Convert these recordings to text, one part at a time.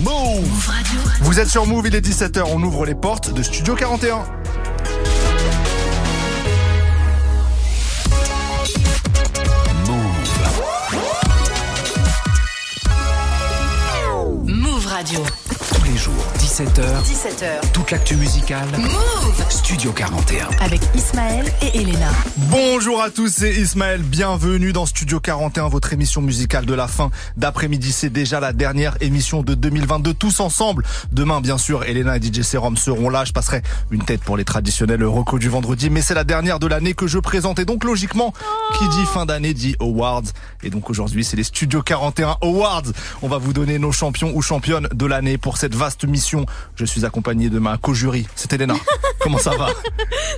Move Radio. Vous êtes sur Move, il est 17h, on ouvre les portes de Studio 41. Move Radio. Tous les jours, 17h, 17h. toute l'actu musicale. Move Studio 41. avec Ismaël et Elena. Bonjour à tous, c'est Ismaël. Bienvenue dans Studio 41, votre émission musicale de la fin d'après-midi. C'est déjà la dernière émission de 2022, tous ensemble. Demain, bien sûr, Elena et DJ Serum seront là. Je passerai une tête pour les traditionnels recos du vendredi, mais c'est la dernière de l'année que je présente. Et donc, logiquement, qui dit fin d'année dit Awards. Et donc, aujourd'hui, c'est les Studio 41 Awards. On va vous donner nos champions ou championnes de l'année pour cette vaste mission. Je suis accompagné de ma co-jury. C'est Elena. Comment ça va?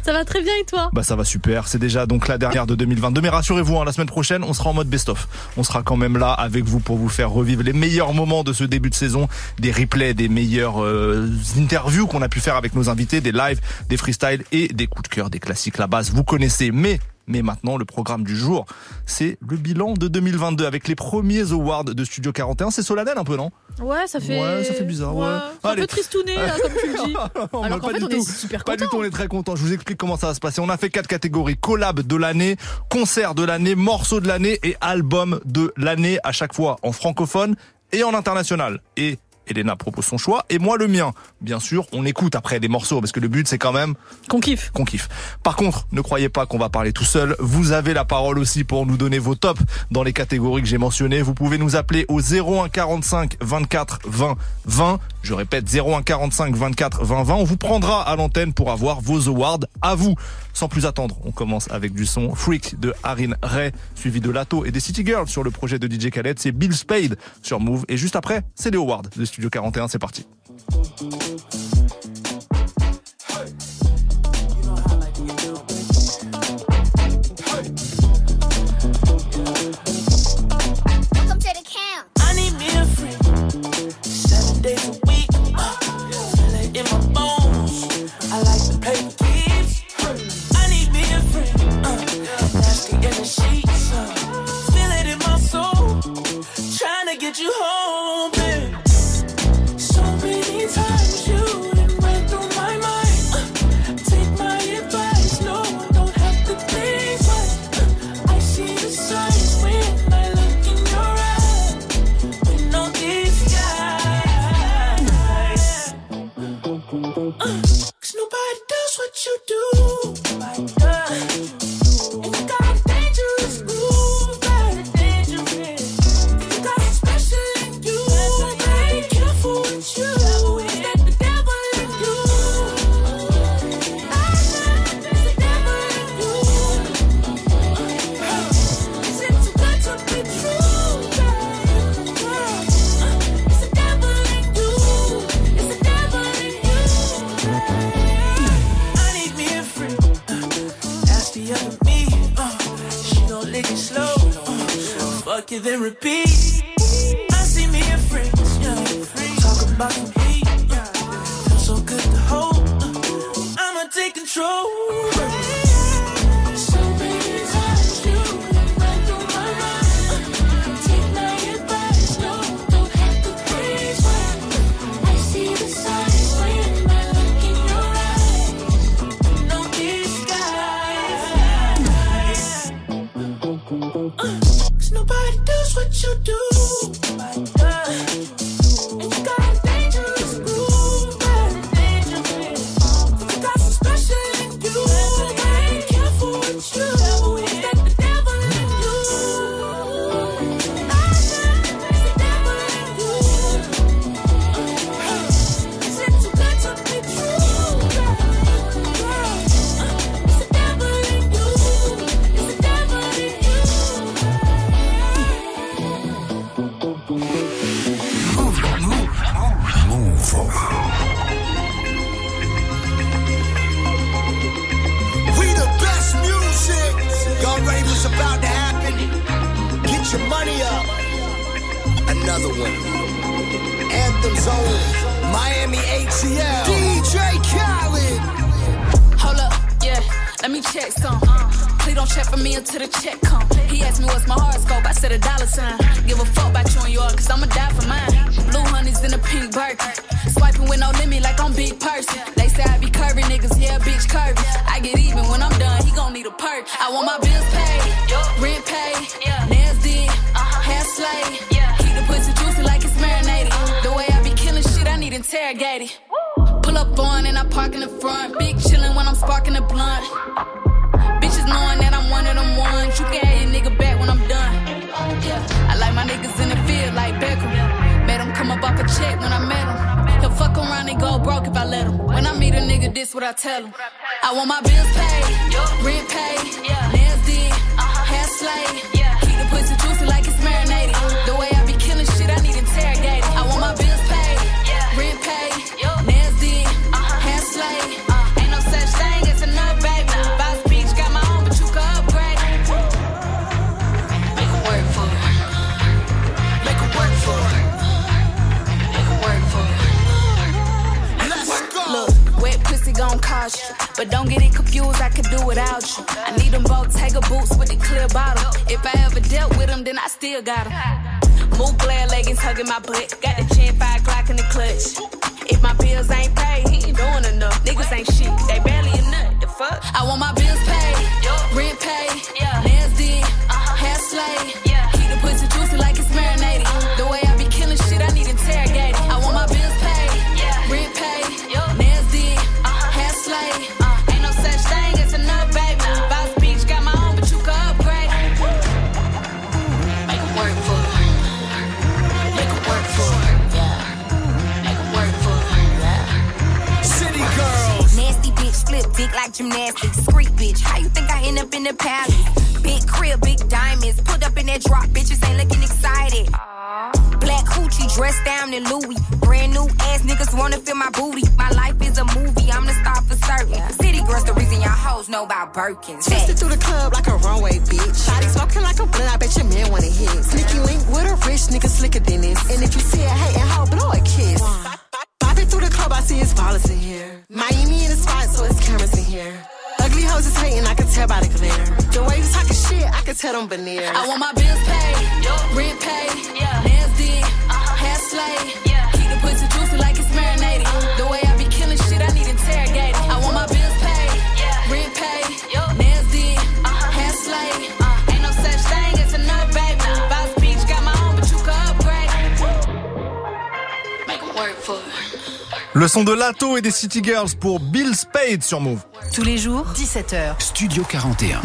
Ça va très bien et toi? Bah ça va super, c'est déjà donc la dernière de 2022. Mais rassurez-vous, hein, la semaine prochaine, on sera en mode best-of. On sera quand même là avec vous pour vous faire revivre les meilleurs moments de ce début de saison, des replays, des meilleures euh, interviews qu'on a pu faire avec nos invités, des lives, des freestyles et des coups de cœur, des classiques. La base, vous connaissez. Mais mais maintenant, le programme du jour, c'est le bilan de 2022 avec les premiers awards de Studio 41. C'est solennel un peu, non? Ouais, ça fait. Ouais, ça fait bizarre, ouais. C'est un peu tristouné, là, comme tu le dis. Non, Alors qu'en pas fait, du on est super Pas du tout, on est très content. Je vous explique comment ça va se passer. On a fait quatre catégories. Collab de l'année, concert de l'année, morceau de l'année et album de l'année à chaque fois en francophone et en international. Et Elena propose son choix et moi le mien. Bien sûr, on écoute après des morceaux parce que le but c'est quand même Qu'on kiffe. qu'on kiffe. Par contre, ne croyez pas qu'on va parler tout seul. Vous avez la parole aussi pour nous donner vos tops dans les catégories que j'ai mentionnées. Vous pouvez nous appeler au 01 45 24 20 20. Je répète 01 45 24 20 20. On vous prendra à l'antenne pour avoir vos awards à vous. Sans plus attendre, on commence avec du son Freak de Arin Ray, suivi de Lato et des City Girls sur le projet de DJ Khaled. C'est Bill Spade sur Move. Et juste après, c'est les awards de Studio 41. C'est parti. Cause nobody does what you do. Glare hugging my butt. Got the chin, five o'clock in the clutch. If my bills ain't paid, he ain't doing enough. Niggas ain't shit, they barely a nut. The fuck? I want my bills paid, rent paid, nails did, hair slayed. Like bitch, how you think I end up in the palace? Big crib, big diamonds. Put up in that drop, bitches ain't looking excited. Black hoochie dressed down in Louis. Brand new ass niggas wanna feel my booty. My life is a movie, I'm the star for certain. City girls, the reason y'all hoes know about Birkins. Twisted through the club like a runway, bitch. Body smoking like a blunt, I bet your man wanna hit. Sneaky link with a rich nigga slicker than this. And if you see a hating hoe, blow a kiss. Bopping through the club, I see ballers in here. Miami in the spot, so it's cameras in here. Ugly hoes is hating, I can tell by the glare. The way you talking shit, I can tell them veneers. I want my bills paid, rent paid, nails did, uh-huh. hair slayed. Keep the pussy juicy like it's marinated. Uh-huh. The way I be killing shit, I need interrogated. Le son de Lato et des City Girls pour Bill Spade sur Move. Tous les jours, 17h. Studio 41.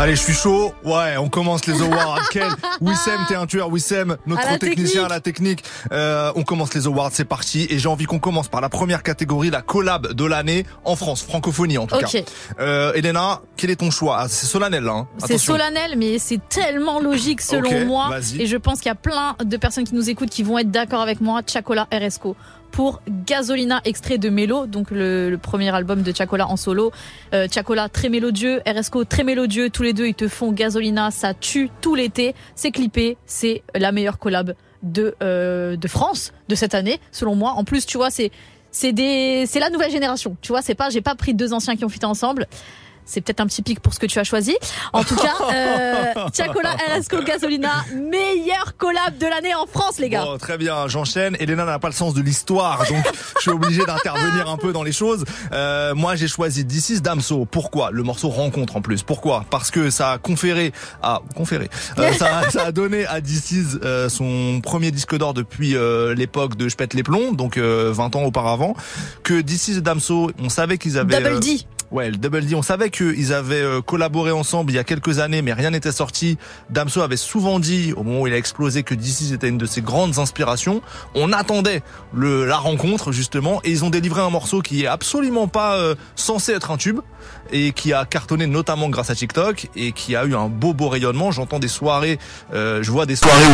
Allez, je suis chaud. Ouais, on commence les awards. Quel Wissem, t'es un tueur. Wissem, notre À technicien à la technique. Euh, on commence les awards, c'est parti. Et j'ai envie qu'on commence par la première catégorie, la collab de l'année en France, francophonie en tout Ok. cas. Euh, Elena, quel est ton choix? Ah, C'est solennel, là. Hein. C'est solennel, mais c'est tellement logique selon moi. vas-y. Et je pense qu'il y a plein de personnes qui nous écoutent qui vont être d'accord avec moi. Chacola RSCO pour Gasolina, extrait de Mélo, donc le, le premier album de Chacola en solo. Euh, Chacola très mélodieux, RSCO très mélodieux. Tous les deux, ils te font Gasolina, ça tue tout l'été. C'est clippé, c'est la meilleure collab de euh, de France de cette année, selon moi. En plus, tu vois, c'est c'est des c'est la nouvelle génération. Tu vois, c'est pas j'ai pas pris deux anciens qui ont fait ensemble. C'est peut-être un petit pic pour ce que tu as choisi. En tout cas, euh, Chacola RSCO Gasolina, meilleure collab de l'année en France, les gars. Bon, très bien, j'enchaîne. Elena n'a pas le sens de l'histoire, donc je suis obligé d'intervenir un peu dans les choses. Euh, moi, j'ai choisi This is Damso. Pourquoi? Le morceau rencontre en plus. Pourquoi? Parce que ça a conféré à conféré. Euh, ça, ça a donné à This is euh, son premier disque d'or depuis euh, l'époque de Je pète les plombs, donc euh, 20 ans auparavant. Que This is Damso, on savait qu'ils avaient Double euh, D. Ouais, le Double D, on savait qu'ils avaient euh, collaboré ensemble il y a quelques années, mais rien n'était sorti. Damso avait souvent dit, au moment où il a explosé, que DC était une de ses grandes inspirations. On attendait le, la rencontre, justement, et ils ont délivré un morceau qui est absolument pas euh, censé être un tube, et qui a cartonné notamment grâce à TikTok, et qui a eu un beau beau rayonnement. J'entends des soirées, euh, je vois des soirées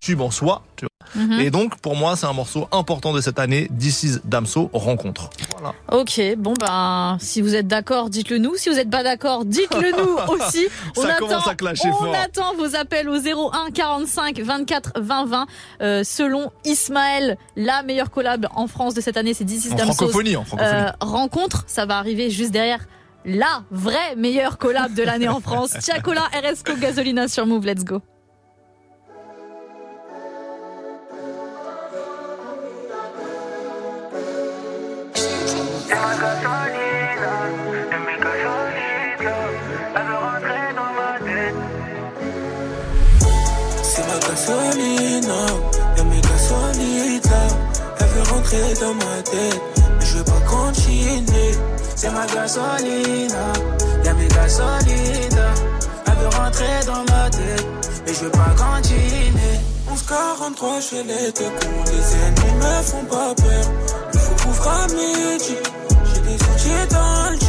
tube en soi, tu Mhm. Et donc, pour moi, c'est un morceau important de cette année, This is Damso, rencontre. Voilà. Ok, bon ben, si vous êtes d'accord, dites-le nous. Si vous n'êtes pas d'accord, dites-le nous aussi. Ça commence à clasher on fort. attend vos appels au 01 45 24 20 20. Euh, selon Ismaël, la meilleure collab en France de cette année, c'est This is En Damso. francophonie, en francophonie. Euh, rencontre, ça va arriver juste derrière la vraie meilleure collab de l'année en France. Tiakola RSCO Gasolina sur Move, let's go. C'est ma gasolina, elle mes gasolina. Elle veut rentrer dans ma tête, mais je veux pas continuer. C'est ma gasolina, elle mes gasolina. Elle veut rentrer dans ma tête, mais je veux pas continuer. 1143 chez les deux cons, les ennemis me font pas peur. Il faut couvrir à midi. Dans le.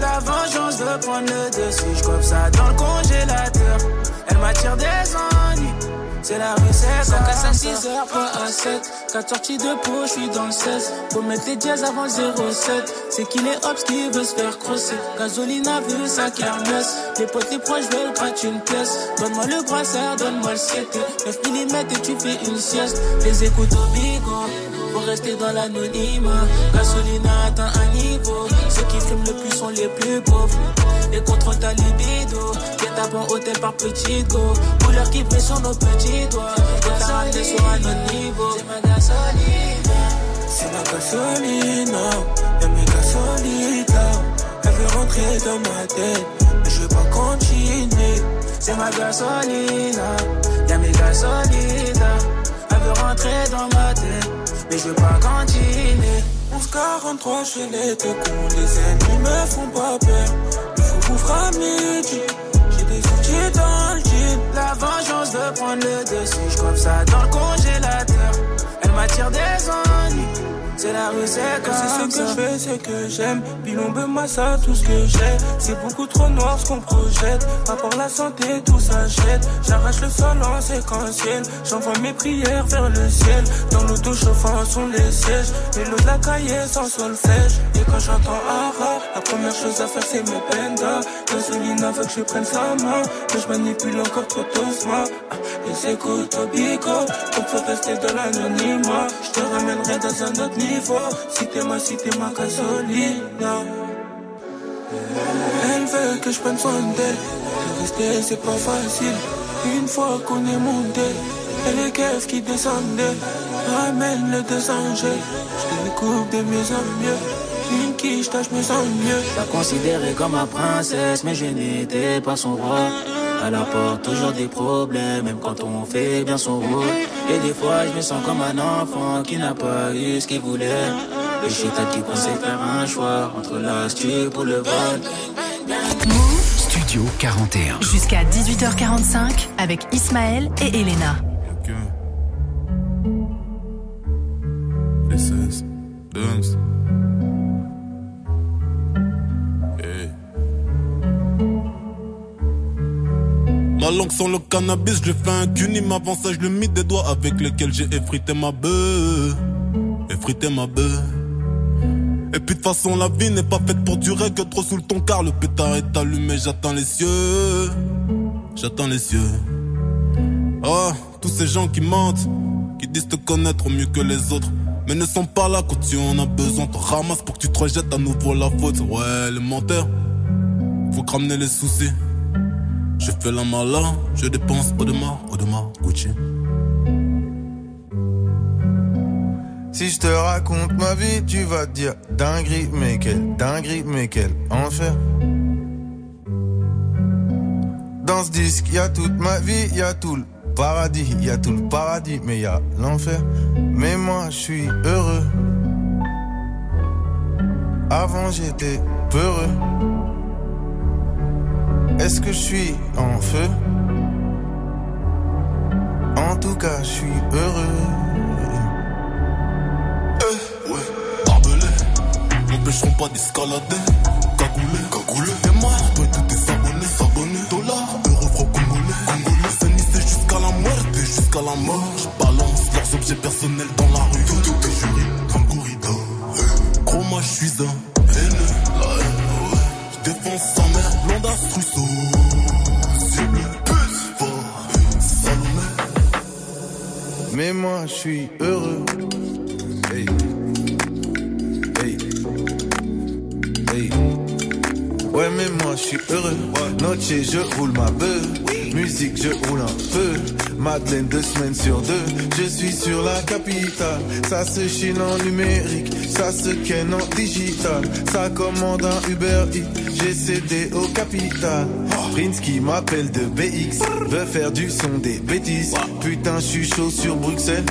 La vengeance veut prendre le dessus. Je ça dans le congélateur. Elle m'attire des ennuis. C'est la recette. 5 à 6 heures, pas à 7. 4 sorties de peau, je suis dans le 16. Faut mettre les dièses avant le 07. C'est qu'il est hops qui veut se faire crosser. Gasolina veut sa kermesse. Les potes, les proches veulent gratter une pièce. Donne-moi le brassard, donne-moi le 7. 9 mm et tu fais une sieste. Les écoutes au bigot. Faut rester dans l'anonymat. Gasolina atteint un niveau. Ceux qui fument le plus sont les plus pauvres. Et contrôle ta libido. Viens tapant hôtel par petit go. Couleur qui brille sur nos petits doigts. Et t'arrêter sur un autre niveau. C'est ma gasolina. C'est ma gasolina. Y'a mes gasolides là. Elle veut rentrer dans ma tête. Mais je veux pas continuer. C'est ma gasolina. Y'a mes gasolides là. Elle veut rentrer dans ma tête. Mais je veux pas continuer. 1143, je les deux coups. Les ennemis me font pas peur. Il faut couvrir à midi. J'ai des outils dans le jean. La vengeance veut prendre le dessus. Je ça dans le congélateur. Elle m'attire des ennuis. C'est la rue, c'est comme C'est ce que je fais, c'est que j'aime. Bilombe, massa, tout ce que j'ai. C'est beaucoup trop noir ce qu'on projette. Pas pour la santé, tout s'achète. J'arrache le sol en séquentiel. J'envoie mes prières vers le ciel. Dans l'auto chauffant sont les sièges. Et l'eau de la cahier sans solfège. Et quand j'entends Ara, la première chose à faire c'est mes pendas. Gasolina veut que je prenne sa main. Que je manipule encore trop doucement. Les écoutes au bico. Peut rester dans l'anonymat. Je te ramènerai dans un autre niveau. Si t'es ma, si t'es ma gasolina. Elle veut que je prenne soin d'elle. De rester, c'est pas facile. Une fois qu'on est monté, et les keufs qui descendaient. Ramène les deux angels. Je découpe de mieux en mieux. Une quiche, je me sens mieux. La considérée comme ma princesse, mais je n'étais pas son roi. Elle apporte toujours des problèmes, même quand on fait bien son rôle. Et des fois, je me sens comme un enfant qui n'a pas eu ce qu'il voulait. Le chitat qui pensait faire un choix entre l'astuce pour le vol. Studio 41. Jusqu'à 18h45 avec Ismaël et Elena. Sans le cannabis, je fais un cuni, m'avance, je le mis des doigts avec lesquels j'ai effrité ma bœuf. Effrité ma bœuf. Et puis de façon, la vie n'est pas faite pour durer que trop sous le ton car le pétard est allumé, j'attends les cieux. J'attends les cieux. Oh, tous ces gens qui mentent, qui disent te connaître mieux que les autres. Mais ne sont pas là quand tu en as besoin. Te ramasse pour que tu te rejettes à nouveau la faute. Ouais, les menteurs, faut ramener les soucis. Je fais la malin, je dépense au demain, au demain, Gucci. Si je te raconte ma vie, tu vas dire dinguerie, mais quelle dinguerie, mais quel enfer. Dans ce disque, y a toute ma vie, y a tout le paradis, y a tout le paradis, mais y a l'enfer. Mais moi, je suis heureux. Avant, j'étais peureux. Est-ce que je suis en feu En tout cas, je suis heureux. Eh, ouais, barbelé, m'empêcheront pas d'escalader. Cagoulé, cagoulé, t'es mal, toi et tous tes abonnés, s'abonner. Dollars, euros, francs congolais, congolais. Finissez jusqu'à la muerte, jusqu'à la mort. Je balance leurs objets personnels dans la rue. Tout, tout est juré le corridor. Moi, je suis un défonce sa mère. Cible, pute, fort, Salomé. Mais moi, je suis heureux. Hey. Hey. Hey. Ouais, mais moi, je suis heureux. Noche, je roule ma beuh. Musique, je roule un peu. Madeleine, deux semaines sur deux. Je suis sur la capitale. Ça se chine en numérique. Ça se ken en digital. Ça commande un Uber Eats. J'ai cédé au capital. Prince qui m'appelle de BX. Veut faire du son des bêtises. Putain, je suis chaud sur Bruxelles.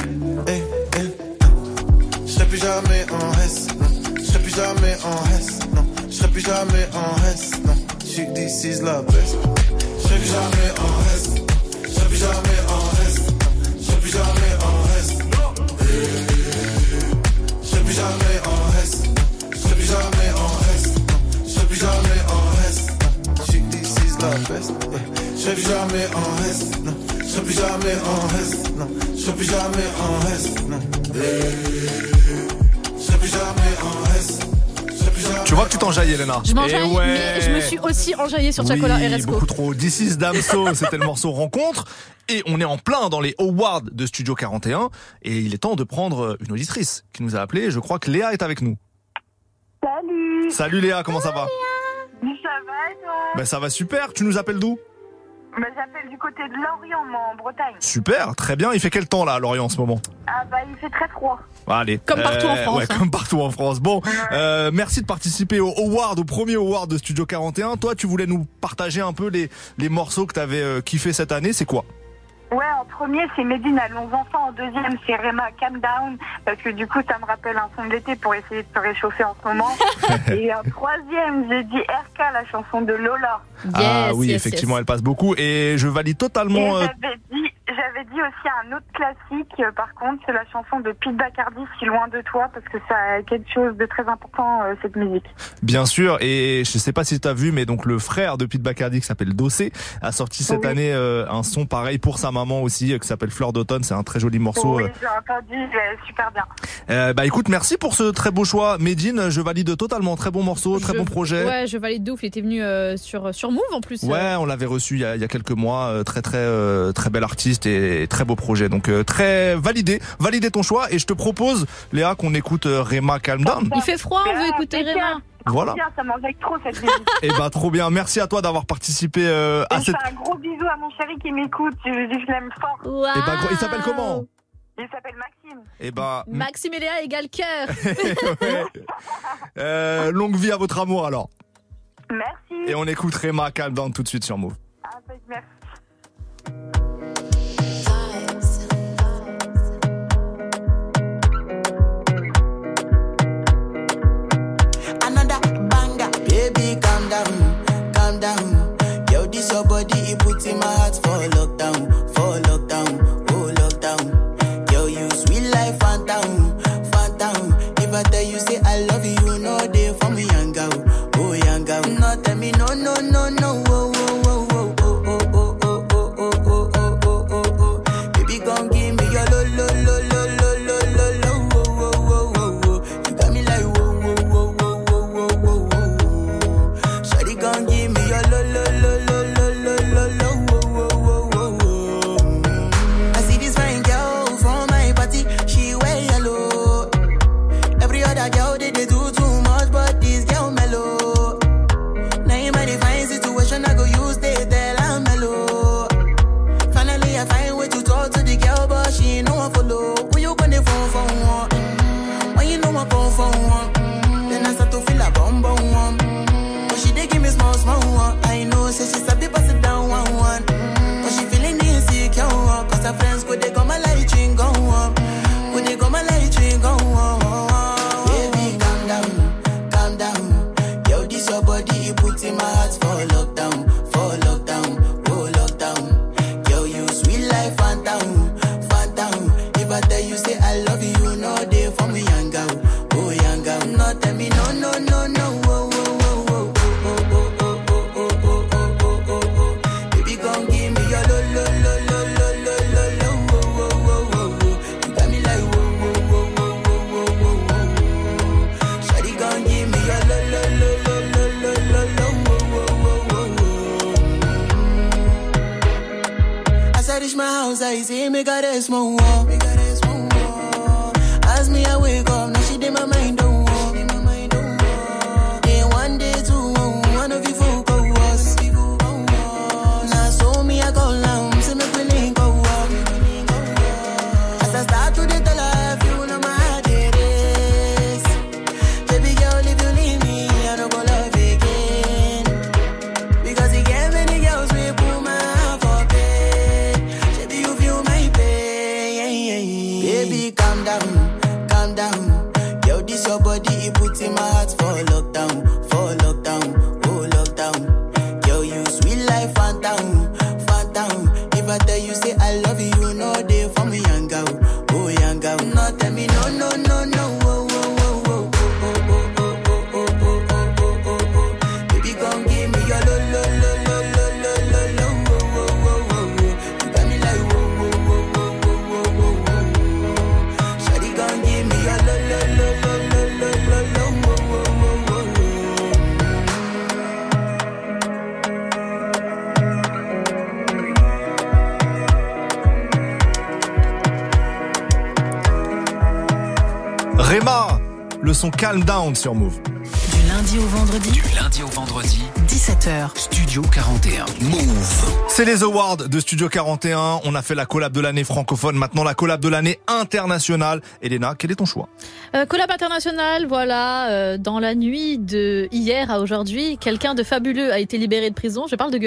Eh, eh. Je serai plus jamais en S. Non. Je plus jamais en S. Non. Je plus jamais en S. Non. J'suis this is la best. Je plus jamais en S. best. Je serai plus jamais en S. Non. Je serai plus jamais en S. Non. Je serai plus jamais en S. Non. Je serai plus jamais en jamais Tu vois que tu t'enjailles, Elena. Je m'enjaille, Eh ouais. mais je me suis aussi enjaillée sur Chacola oui, et Resco. beaucoup trop. This is Damso, c'était le morceau Rencontre. Et on est en plein dans les awards de Studio 41. Et il est temps de prendre une auditrice qui nous a appelé. Je crois que Léa est avec nous. Salut Salut Léa, comment ça va? Ça va et toi? Ben ça va super. Tu nous appelles d'où? Bah, J'appelle du côté de Lorient, moi, en Bretagne. Super, très bien. Il fait quel temps là à Lorient en ce moment? Ah bah il fait très froid. Allez. Comme partout en Euh, France, Ouais, hein. comme partout en France. Bon, euh, merci de participer au award, au premier award de Studio 41. Toi, tu voulais nous partager un peu les, les morceaux que t'avais euh, kiffé cette année. C'est quoi? Ouais, en premier, c'est Medine à 11 enfants. En deuxième, c'est Rema Calm Down. Parce que du coup, ça me rappelle un son de l'été pour essayer de se réchauffer en ce moment. Et en troisième, j'ai dit RK, la chanson de Lola. Ah oui, effectivement, elle passe beaucoup. Et je valide Et totalement. euh, j'avais dit, j'avais dit aussi un autre classique, euh, par contre, c'est la chanson de Pete Bacardi, Si loin de toi, parce que ça a quelque chose de très important, euh, cette musique. Bien sûr, et je sais pas si tu as vu, mais donc le frère de Pete Bacardi qui s'appelle Dossé a sorti cette Oui. année euh, un son pareil pour sa maman aussi, euh, qui s'appelle Fleur d'automne. C'est un très joli morceau. oui, euh. j'ai entendu, super bien. Euh, bah écoute, merci pour ce très beau choix, Medine. Je valide totalement. Très bon morceau, très Je- bon projet. Ouais, je valide de ouf. Il était venu euh, sur, sur Move en plus. Ouais, on l'avait reçu il y, a, il y a quelques mois. Très très euh, très bel artiste et très beau projet. Donc euh, très validé, validé ton choix. Et je te propose, Léa, qu'on écoute euh, Rema Calm Down. Il fait froid, on veut écouter Réma. Voilà. Bien, ça m'enjaille trop cette musique. Et bah trop bien. Merci à toi d'avoir participé euh, à je cette. fais un gros bisou à mon chéri qui m'écoute. Je lui dis que je l'aime fort. Et bah, gros- il s'appelle comment Il s'appelle Maxime. Et bah Maxime et Léa égale cœur. ouais. Euh, longue vie à votre amour alors. Merci. Et on écoute Rema Calm Down tout de suite sur Move. Ah, bah, merci. Baby, calm down, calm down. Yo, this your body, it puts in my heart for lockdown, for lockdown, oh lockdown. Yo, you sweet life, phantom, phantom. If I tell you phone. Son Calm Down sur Move. Du lundi au vendredi. Du lundi au vendredi. 17h. Studio 41. Move. C'est les awards de Studio 41. On a fait la collab de l'année francophone. Maintenant, la collab de l'année internationale. Elena, quel est ton choix? Euh, collab international, voilà, euh, dans la nuit de hier à aujourd'hui, quelqu'un de fabuleux a été libéré de prison. Je parle de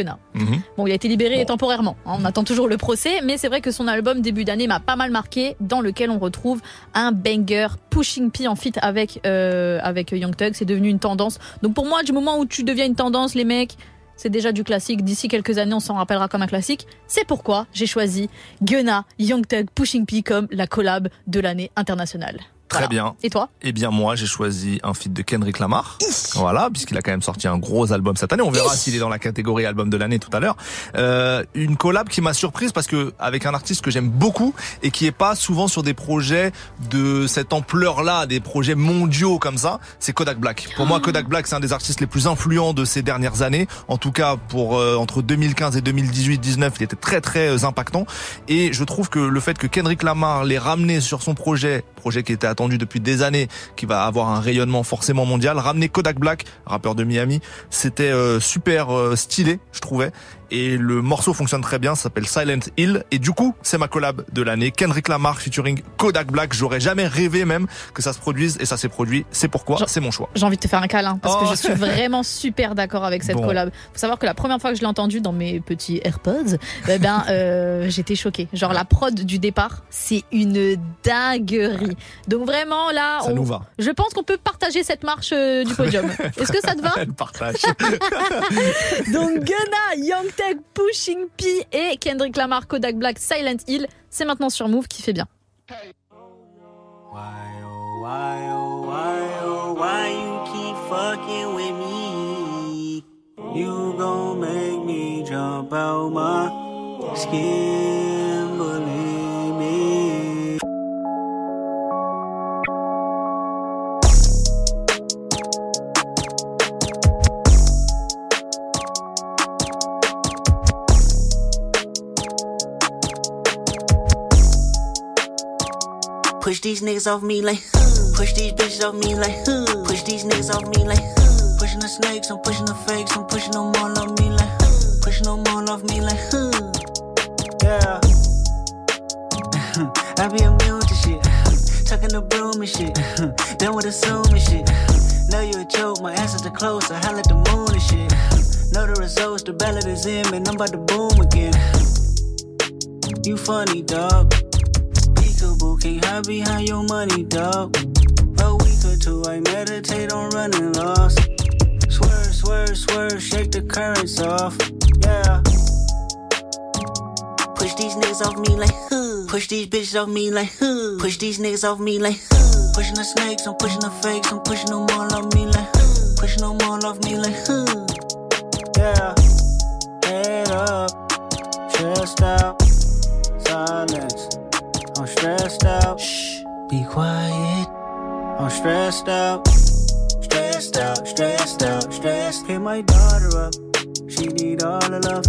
Gunna. Bon, il a été libéré temporairement. hein, On attend toujours le procès, mais c'est vrai que son album début d'année m'a pas mal marqué, dans lequel on retrouve un banger Pushing P en feat avec euh, avec Young Thug. C'est devenu une tendance. Donc pour moi, du moment où tu deviens une tendance, les mecs. C'est déjà du classique. D'ici quelques années, on s'en rappellera comme un classique. C'est pourquoi j'ai choisi Gunna, Young Thug, Pushing P comme la collab de l'année internationale. Très bien. Et toi? Eh bien, moi, j'ai choisi un feat de Kendrick Lamar. Voilà, puisqu'il a quand même sorti un gros album cette année. On verra s'il est dans la catégorie album de l'année tout à l'heure. Euh, une collab qui m'a surprise parce que avec un artiste que j'aime beaucoup et qui est pas souvent sur des projets de cette ampleur-là, des projets mondiaux comme ça, c'est Kodak Black. Pour moi, Kodak Black, c'est un des artistes les plus influents de ces dernières années. En tout cas, pour euh, entre 2015 et 2018-19, il était très très euh, impactant. Et je trouve que le fait que Kendrick Lamar l'ait ramené sur son projet, projet qui était attendu depuis des années, qui va avoir un rayonnement forcément mondial, ramener Kodak Black, rappeur de Miami, c'était euh, super euh, stylé, je trouvais. Et le morceau fonctionne très bien, ça s'appelle Silent Hill. Et du coup, c'est ma collab de l'année. Kendrick Lamar featuring Kodak Black. J'aurais jamais rêvé même que ça se produise et ça s'est produit. C'est pourquoi, c'est mon choix. J'ai envie de te faire un câlin parce Oh. que je suis vraiment super d'accord avec cette Bon. collab. Faut savoir que la première fois que je l'ai entendu dans mes petits AirPods, eh ben euh, j'étais choquée. Genre la prod du départ, c'est une dinguerie. Donc vraiment là, Ça on- nous va. je pense qu'on peut partager cette marche euh, du podium. Est-ce que ça te va? Elle partage. Donc Gunna, Young Pushing P et Kendrick Lamar, Kodak Black, Silent Hill, c'est maintenant sur Move qui fait bien. You gon' make me jump out my Push these niggas off me like, push these bitches off me like, push these niggas off me like, pushing the snakes, I'm pushing the fakes, I'm pushing them all off me like, pushing them all off me like, yeah. I be immune to shit, tucking the broom and shit, done with assuming shit. Know you a joke, my answers are close, I holla at the moon and shit. Know the results, the ballot is in, man, I'm about to boom again. You funny, dog. Can't hide behind your money, dog. A week or two, I meditate on running lost. Swerve, swerve, swerve, shake the currents off. Yeah. Push these niggas off me like, huh. Push these bitches off me like, huh. Push these niggas off me like, huh. Pushing the snakes, I'm pushing the fakes, I'm pushing them all off me like, huh. Pushing them all off me like, huh. Yeah. Head up, stressed out, silence. I'm stressed out. Shh, be quiet. I'm stressed out. Stressed out, stressed out, stressed. Hit my daughter up. She need all the love.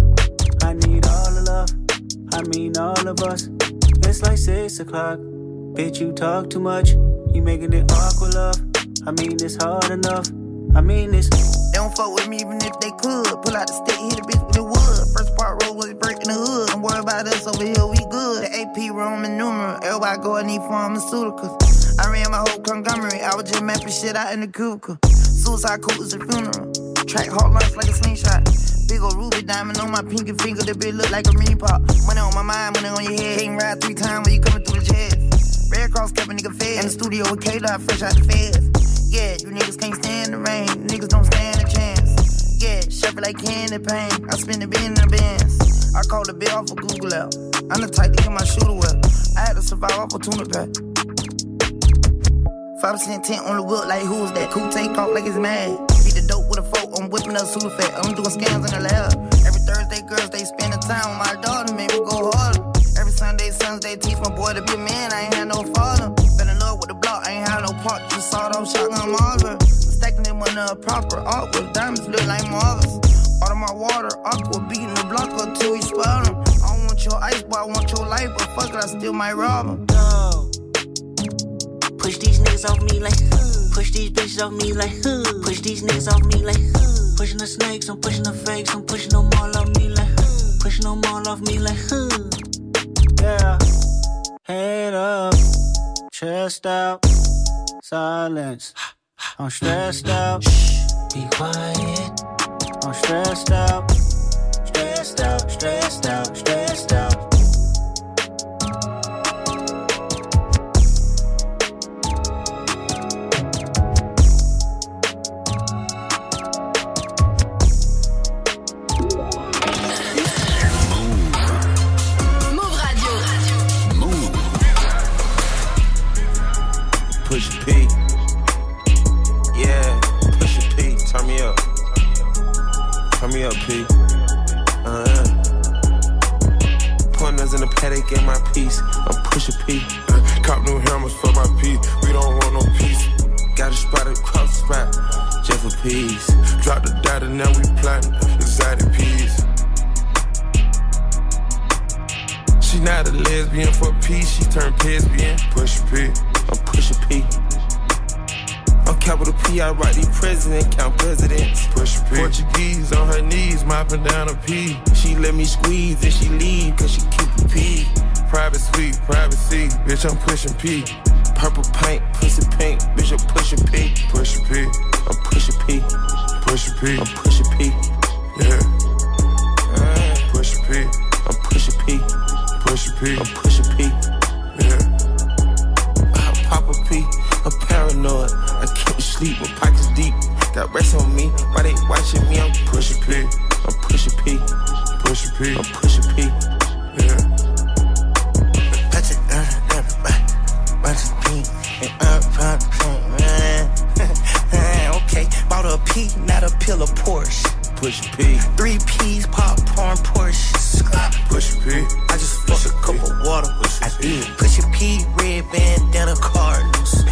I need all the love. I mean all of us. It's like six o'clock. Bitch, you talk too much. You making it awkward, love. I mean it's hard enough. I mean this. They don't fuck with me even if they could. Pull out the stick, hit a bitch with the wood. First part roll was breaking the hood. Don't worry about us over here, we good. The AP Roman numeral. Everybody go and need pharmaceuticals. I ran my whole conglomerate. I was just mapping shit out in the cubicle. Suicide coat is a funeral. Track hard lunch like a slingshot. Big ol' ruby diamond on my pinky finger. That bitch look like a mini pop. Money on my mind, money on your head. Ain't ride three times when you coming through the jets. Red Cross kept a nigga fed. In the studio with K-Dot, fresh out the feds. Yeah, you niggas can't stand the rain. Niggas don't stand a chance. Yeah, shuffle like candy paint. I spend bin in the bins. I call the bill off of Google out. I'm the type to get my shooter well. I had to survive off a pack. 5% tent on the whip, like who's that? Cool take off like it's mad. Beat the dope with a fork, I'm whipping up super fat. I'm doing scams in the lab. Every Thursday, girls, they spending time with my daughter, make me go harder. Every Sunday, Sunday, teach my boy to be a man, I ain't had no father. Fell in love with the block, I ain't had no part, just saw off shotgun Marvin. A proper art with diamonds, look like Marvin. Out of my water, aqua beating the block up till we spot. I don't want your ice, but I want your life, but fuck it, I still might rob 'em. Push these niggas off me like. Push these bitches off me like. Push these niggas off me like huh. Pushing the snakes, I'm pushing the fakes, I'm pushing them all off me like. Pushing them all off me like. Yeah. Head up, chest out, silence. I'm stressed out. Be quiet. I'm stressed out, stressed out, stressed out, stressed out. Me up, P. Uh-huh. Pointers in the paddock, get my piece. I'm pushing P. Uh, Cop new hammers for my P. We don't want no peace. Got a spot across the spot, just for peace. Drop the data, now we plotting exotic peas. She not a lesbian for peace, she turned lesbian. Push P. I'm pushing P. I'm capital P, I write these president, count presidents. Push P. Portuguese on her knees, mopping down a P. She let me squeeze and she leave, cause she keep a P. Private suite, privacy, bitch, I'm pushing P. Purple paint, pussy pink, bitch, I'm pushing P. Pushing P. I'm pushing P. Pushing P. I'm pushing P. Yeah. Uh, pushing P. I'm pushing P. Pushing P. I'm pushing P. I'm paranoid. I can't sleep. My pockets deep. Got rest on me. Why they watching me? I'm pushing P. I'm pushing P. Pushing P. I'm pushing P. Yeah. Touch it, uh, uh, uh, bunch of pink, and uh, uh, okay, bought a P, not a pill of Porsche. Push P. Three P's, popcorn, Porsche. Push P. I just fucked a cup of water. I did. Push a P, red bandana, Cardinals.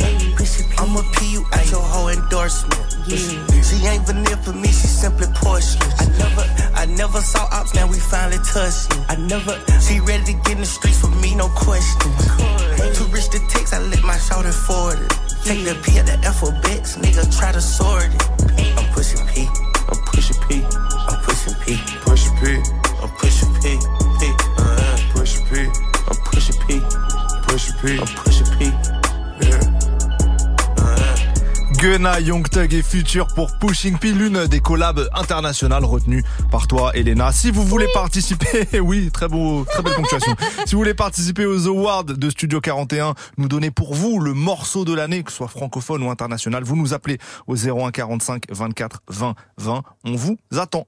I'm a P, you at your whole endorsement. Yeah. She ain't vanilla for me, she simply porcelain. I never, I never saw ops, now we finally touched. I never, she ready to get in the streets for me, no question. Too rich to text, I let my shoulder forward it. Take the P at the alphabets, nigga try to sort it. I'm pushing P. I'm pushing P. I'm pushing P. Pushing P. P. I'm pushing P. Gunna, Young Thug et Future pour Pushing P, l'une des collabs internationales retenues par toi, Elena. Si vous voulez participer, oui, très beau, très belle ponctuation. si vous voulez participer aux awards de Studio 41, nous donner pour vous le morceau de l'année, que ce soit francophone ou international, vous nous appelez au 01 45 24 20 20. On vous attend.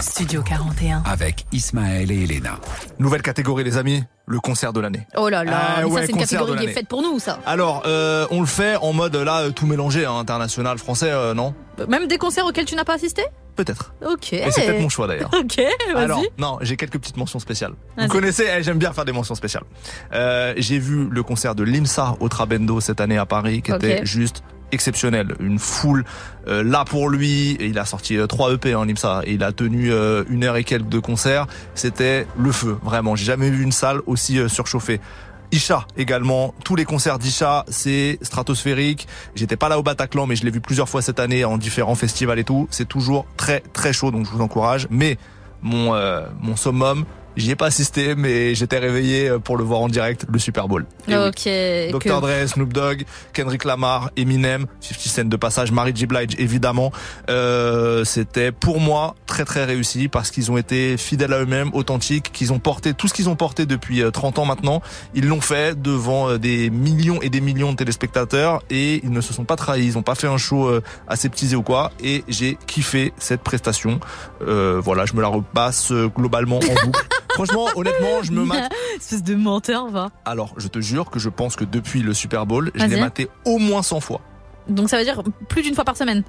Studio 41. Avec Ismaël et Elena. Nouvelle catégorie, les amis, le concert de l'année. Oh là là, ouais, ça c'est une catégorie qui est faite pour nous, ça. Alors, euh, on le fait en mode là, euh, tout mélangé, hein, international, français, euh, non? Même des concerts auxquels tu n'as pas assisté? Peut-être. Ok. Et c'est peut-être mon choix d'ailleurs. Ok, Alors, non, j'ai quelques petites mentions spéciales. Vous connaissez, eh, j'aime bien faire des mentions spéciales. Euh, j'ai vu le concert de Limsa au Trabendo cette année à Paris, qui était juste exceptionnel. Une foule euh, là pour lui. Il a sorti euh, trois EP, hein, Limsa. Et il a tenu euh, une heure et quelques de concert. C'était le feu, vraiment. J'ai jamais vu une salle aussi surchauffée. Isha également, tous les concerts d'Isha, c'est stratosphérique. J'étais pas là au Bataclan, mais je l'ai vu plusieurs fois cette année en différents festivals et tout. C'est toujours très très chaud, donc je vous encourage. Mais mon mon summum, J'y ai pas assisté, mais j'étais réveillé euh, pour le voir en direct, le Super Bowl. Et oui. Ok. que- Dr. Dre, Snoop Dogg, Kendrick Lamar, Eminem, 50 Cent de passage, Mary J. Blige évidemment. Euh, C'était pour moi très très réussi parce qu'ils ont été fidèles à eux-mêmes, authentiques, qu'ils ont porté tout ce qu'ils ont porté depuis euh, 30 ans maintenant. Ils l'ont fait devant euh, des millions et des millions de téléspectateurs et ils ne se sont pas trahis. Ils ont pas fait un show euh, aseptisé ou quoi. Et j'ai kiffé cette prestation. Euh, voilà, je me la repasse euh, globalement en boucle. Franchement, honnêtement, je me mate Espèce de menteur, va. alors, je te jure que je pense que depuis le Super Bowl, je l'ai maté au moins 100 fois. Donc ça veut dire plus d'une fois par semaine.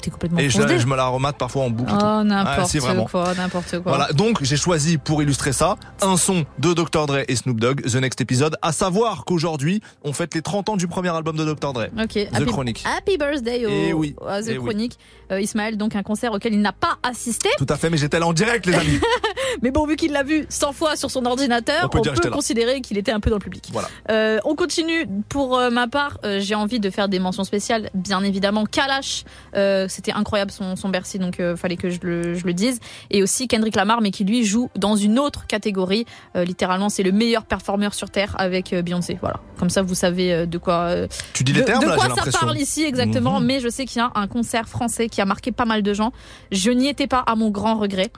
T'es complètement Et je, me la remate parfois en boucle. et. Oh, n'importe Ah, quoi, n'importe quoi. Voilà, donc j'ai choisi pour illustrer ça un son de Dr. Dre et Snoop Dogg, The Next Episode, à savoir qu'aujourd'hui, on fête les 30 ans du premier album de Dr. Dre. Ok. The happy, Chronic. Happy birthday au, Eh oui, à The eh oui. Chronic. Euh, Ismaël, donc un concert auquel il n'a pas assisté. Tout à fait, mais j'étais là en direct, les amis. Mais bon, vu qu'il l'a vu 100 fois sur son ordinateur, On peut j'étais là. considérer qu'il était un peu dans le public. Voilà. Euh, on continue. Pour euh, ma part, euh, j'ai envie de faire des mentions spéciales. Bien évidemment, Kalash, euh, c'était incroyable son, son Bercy, donc euh, fallait que je le, je le dise. Et aussi Kendrick Lamar, mais qui lui joue dans une autre catégorie. Euh, littéralement, c'est le meilleur performeur sur terre avec euh, Beyoncé. Voilà. Comme ça, vous savez euh, de quoi. Tu dis les de, termes, de quoi ça parle ici exactement. Mhm. Mais je sais qu'il y a un concert français qui a marqué pas mal de gens. Je n'y étais pas à mon grand regret.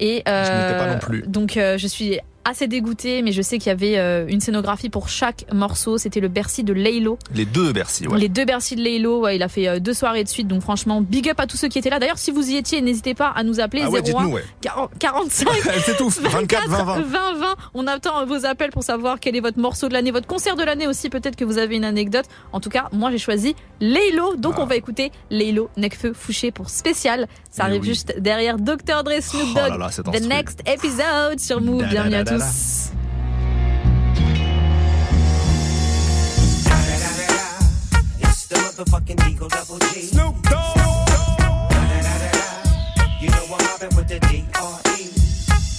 Et euh, Je n'y étais pas non plus. donc euh, je suis assez dégoûtée, mais je sais qu'il y avait euh, une scénographie pour chaque morceau. C'était le Bercy de Laylo. Les deux Bercy, ouais. Les deux Bercy de Laylo, ouais, il a fait euh, deux soirées de suite, donc franchement, big up à tous ceux qui étaient là. D'ailleurs, si vous y étiez, n'hésitez pas à nous appeler Ah ouais, 01 dites-nous, ouais. 40 45 C'est tout, 24, 20, 20. 20 20. On attend vos appels pour savoir quel est votre morceau de l'année, votre concert de l'année aussi. Peut-être que vous avez une anecdote. En tout cas, moi j'ai choisi Laylo, donc Ah. on va écouter Laylo Necfeu Fouché pour spécial. Ça Eh arrive oui. juste derrière Dr Dre Snoop Oh là Dogg. là, cet The next episode sur Move. Bienvenue à tous. It's the motherfucking Eagle Double G. Snoop Dogg. You know I'm mobbing with the D.R.E.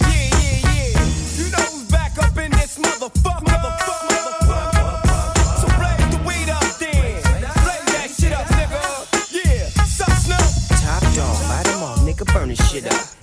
Yeah, yeah, yeah. You know who's back up in this motherfucker. Motherfucker, motherfucker. So blaze the weed up then. Blaze that shit up, nigga. Yeah. Sup, Snoop? Top dog, bite 'em all, nigga, burn this shit up.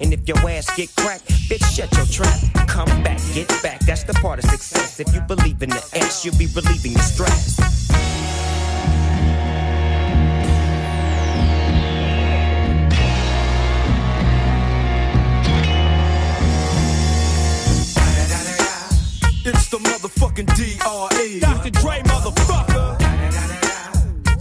And if your ass get cracked, bitch, shut your trap. Come back, get back, that's the part of success. If you believe in the ass, you'll be relieving your stress. It's the motherfucking D.R.E. Dr. Dre, motherfucker.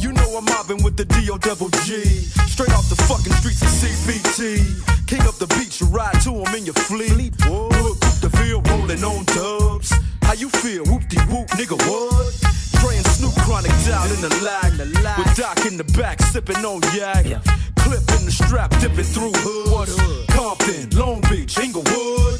You know I'm mobbing with the D.O. double G. Straight off the fucking streets of CBT. The beach, you ride to him in your fleet. Whoop the Ville rolling on dubs. How you feel? Whoop de whoop, nigga, what? And Snoop chronic down in the lag. With Doc in the back, sipping on yak. Clip in the strap, dipping through hood. Compton, Long Beach, Inglewood.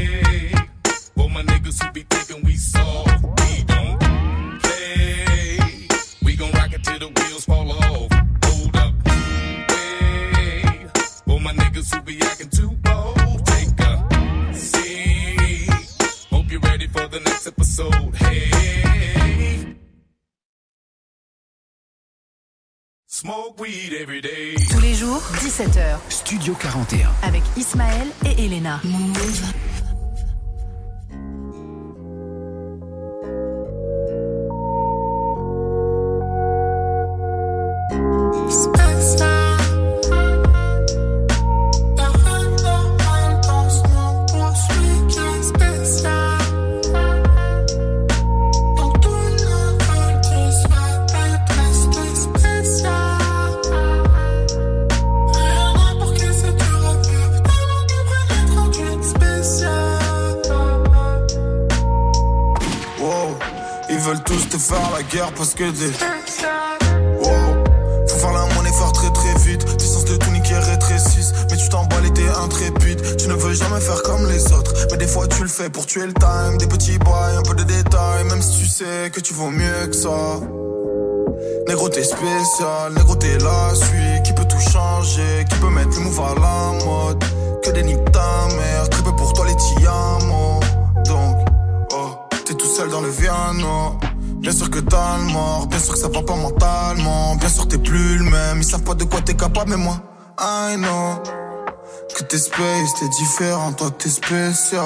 my niggas who be thinking we soft, we don't play. We gon' rock it till the wheels fall off. Hold up. Hey, for my niggas who be acting too bold, take a seat. Hope you're ready for the next episode. Hey. Smoke weed every day. Tous les jours, 17h, Studio 41. avec Ismaël et Elena. Parce que. Faut faire la monnaie, faire très très vite. Tes sens de tout niquer rétrécissent. Mais tu t'emballes et t'es intrépide. Tu ne veux jamais faire comme les autres. Mais des fois tu le fais pour tuer le time. Des petits bails, un peu de détails. Même si tu sais que tu vaux mieux que ça. Négro t'es spécial, négro t'es la suite savent pas de quoi t'es capable mais moi I know. Que t'es space, t'es différent, toi t'es spécial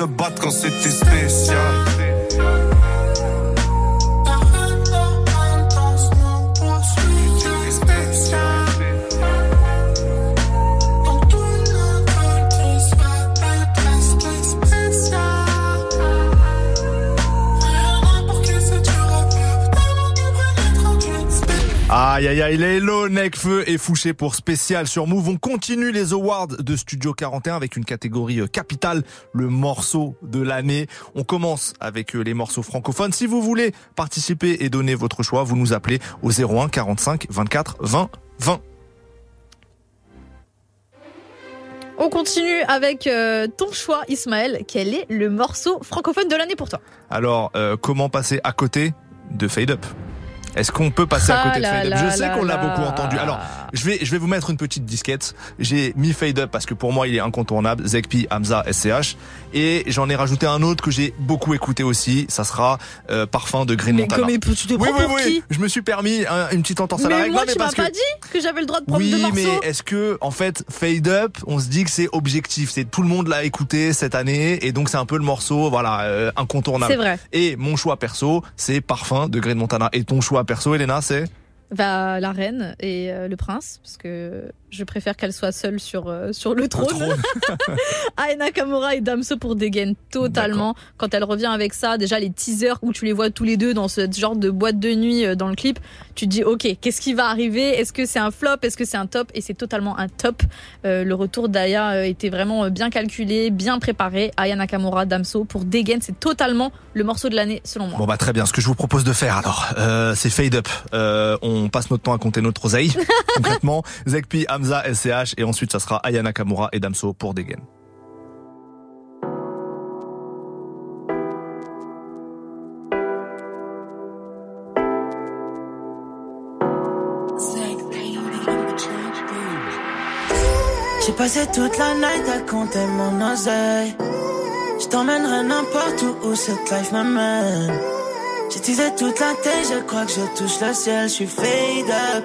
se battent quand c'était spécial. Hello, Necfeu et Fouché pour spécial sur Move. On continue les awards de Studio 41 avec une catégorie euh, capitale, le morceau de l'année. On commence avec euh, les morceaux francophones. Si vous voulez participer et donner votre choix, vous nous appelez au 01 45 24 20 20. On continue avec euh, ton choix, Ismaël. Quel est le morceau francophone de l'année pour toi? Alors, euh, comment passer à côté de Fade Up? Est-ce qu'on peut passer à Ah côté de là Fade Up Je sais qu'on l'a beaucoup entendu. Alors, je vais, je vais vous mettre une petite disquette. J'ai mis Fade Up parce que pour moi, il est incontournable. Zekpi, Hamza, SCH. Et j'en ai rajouté un autre que j'ai beaucoup écouté aussi. Ça sera euh, Parfum de Green Mais Montana. comme tu te oui, prends oui, pour oui. qui Je me suis permis un- une petite entorse à la Mais règle. moi, Non, mais tu m'as pas dit que j'avais le droit de prendre deux oui, morceaux. mais est-ce que en fait Fade Up, on se dit que c'est objectif, c'est tout le monde l'a écouté cette année et donc c'est un peu le morceau voilà euh, incontournable. C'est vrai. Et mon choix perso, c'est Parfum de Green Montana et ton choix perso Elena, c'est? Bah, la reine et euh, le prince, parce que je préfère qu'elle soit seule sur, euh, sur le trône. Aina Kamura et Damso pour dégaine totalement. Quand elle revient avec ça, déjà les teasers où tu les vois tous les deux dans ce genre de boîte de nuit euh, dans le clip, tu te dis ok, qu'est-ce qui va arriver? Est-ce que c'est un flop? Est-ce que c'est un top? Et c'est totalement un top. Euh, le retour d'Aya était vraiment bien calculé, bien préparé. Aya Nakamura, Damso pour dégaine, c'est totalement le morceau de l'année selon moi. Bon bah très bien, ce que je vous propose de faire alors, c'est Fade Up. On passe notre temps à compter notre oseille, concrètement. Zekpi, Hamza, SCH et ensuite ça sera Ayana Kamura et Damso pour Degen. J'ai passé toute la night à compter mon oseille. Je t'emmènerai n'importe où où cette life m'amène. J'ai teasé toute la tête, je crois que je touche le ciel. Je suis fade up,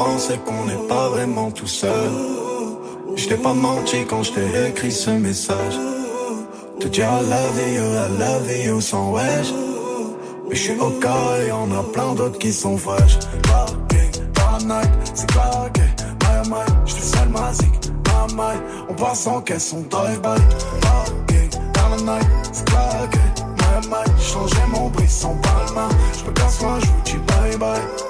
sens tout seul. Je t'ai pas menti quand je t'ai écrit ce message. Te dire I love you, I love you sans wesh. Mais je suis au cas y'en a plein d'autres qui sont fraîches. Parking, night, c'est claqué. My, my, je te sale ma zik, my. On passe en caisse, on drive-by. Parking, dans la night, c'est claqué. My, my, changer mon brisson palma. Je me casse moi, je vous dis bye bye.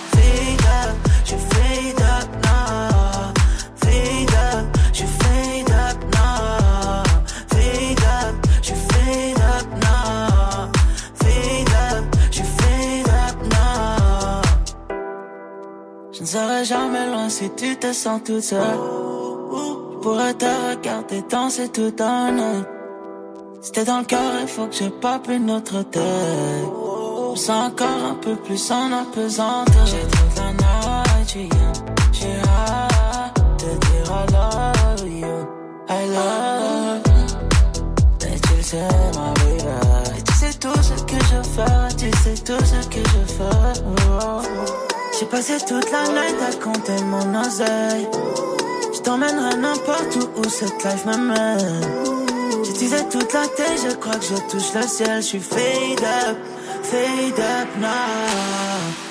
Je ne serai jamais loin si tu te sens toute seule. Je pourrais te regarder danser tout un. Si t'es dans le cœur, il faut que je pape une autre tête. Je sens encore un peu plus en apesanteur. J'ai toute la night, j'ai hâte de dire I love you, I love you. Mais tu le sais, ma baby. Et tu sais tout ce que je fais, tu sais tout ce que je fais. J'ai passé toute la night à compter mon oseille. Je t'emmènerai n'importe où où cette life m'amène. J'utilisais toute la tête, je crois que je touche le ciel. Je suis fade up, fade up now.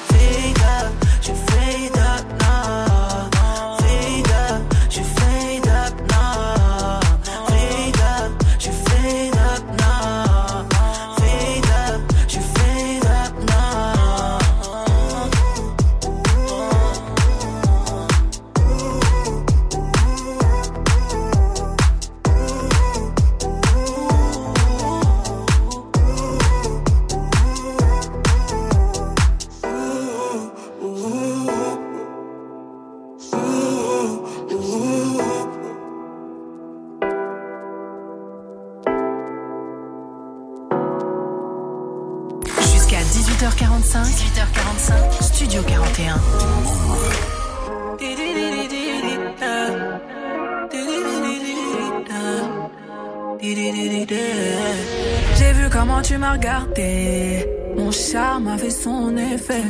Son effet.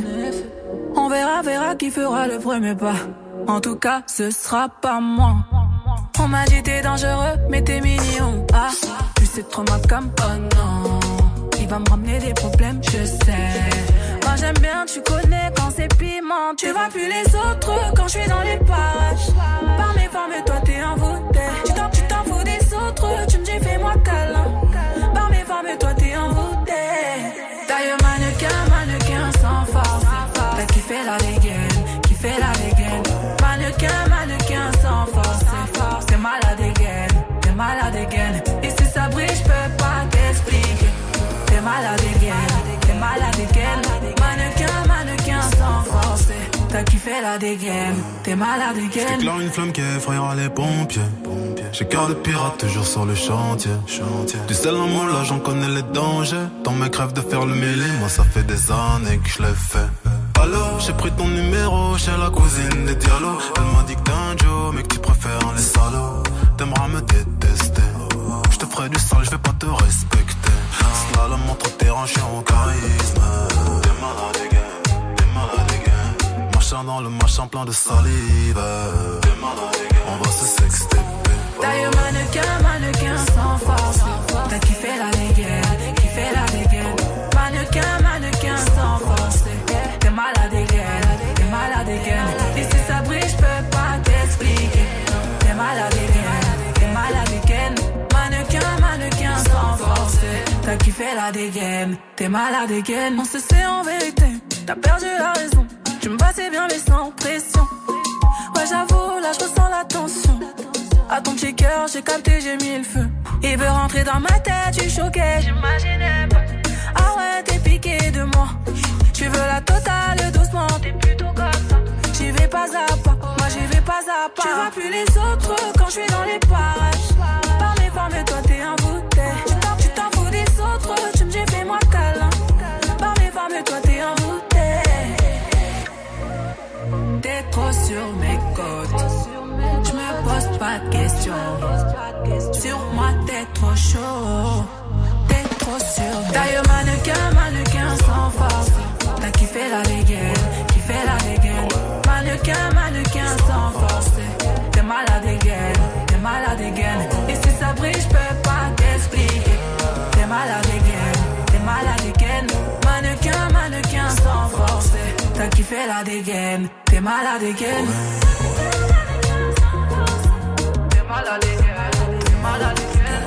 On verra, verra qui fera le premier pas. En tout cas, ce sera pas moi. On m'a dit t'es dangereux, mais t'es mignon. Ah, tu sais trop ma comme oh non. Il va me ramener des problèmes, je sais. Moi j'aime bien, tu connais quand c'est piment. Tu vois plus les autres quand je suis dans les parages. Par mes formes, toi t'es envoûté. Tu t'en, tu t'en fous des autres, tu me dis fais-moi câlin. Kiffé la dégaine, t'es malade again. J'éclaire une flamme qui effrayera les pompiers. J'ai cœur de pirate toujours sur le chantier. Du sel en moi là j'en connais les dangers. Dans mes crèves de faire le mêlé, moi ça fait des années que je l'ai fait. Alors j'ai pris ton numéro chez la cousine des dialogues. Elle m'a dit que t'es un Joe, mais que tu préfères les salauds. T'aimeras me détester. Je te ferai du sale, je vais pas te respecter. Slalom entre terrain, je suis en charisme. T'es malade Dans le machin plein de salive. On va se sexter. D'ailleurs, mannequin, mannequin sans force. T'as kiffé la dégaine, kiffé la dégaine. Mannequin, mannequin sans force. T'es malade again, t'es malade again. Et si ça brille, je peux pas t'expliquer. T'es malade again, t'es malade again. Mannequin, mannequin sans force. T'as kiffé la dégaine, t'es malade again. On se sait en vérité, t'as perdu la raison. Tu me passais bien, mais sans pression. Ouais, j'avoue, là, je ressens la tension. À ton petit cœur, j'ai capté, j'ai mis le feu. Il veut rentrer dans ma tête, tu choquais, j'imaginais pas. Ah ouais, t'es piqué de moi. Tu veux la totale doucement, t'es plutôt comme ça. J'y vais pas à pas, moi j'y vais pas à pas. Tu vois plus les autres quand je suis dans les parages. Par mes formes, toi t'es envoûté. Tu sur mes côtes. Je me pas de questions. Sur moi, t'es trop chaud. T'es trop sûr. D'ailleurs, mannequin, mannequin sans force. T'as kiffé la dégaine, kiffé la dégaine. Mannequin, mannequin sans force. T'es malade again, t'es malade again. T'as kiffé la dégaine, t'es malade again. T'es malade again, t'es malade again.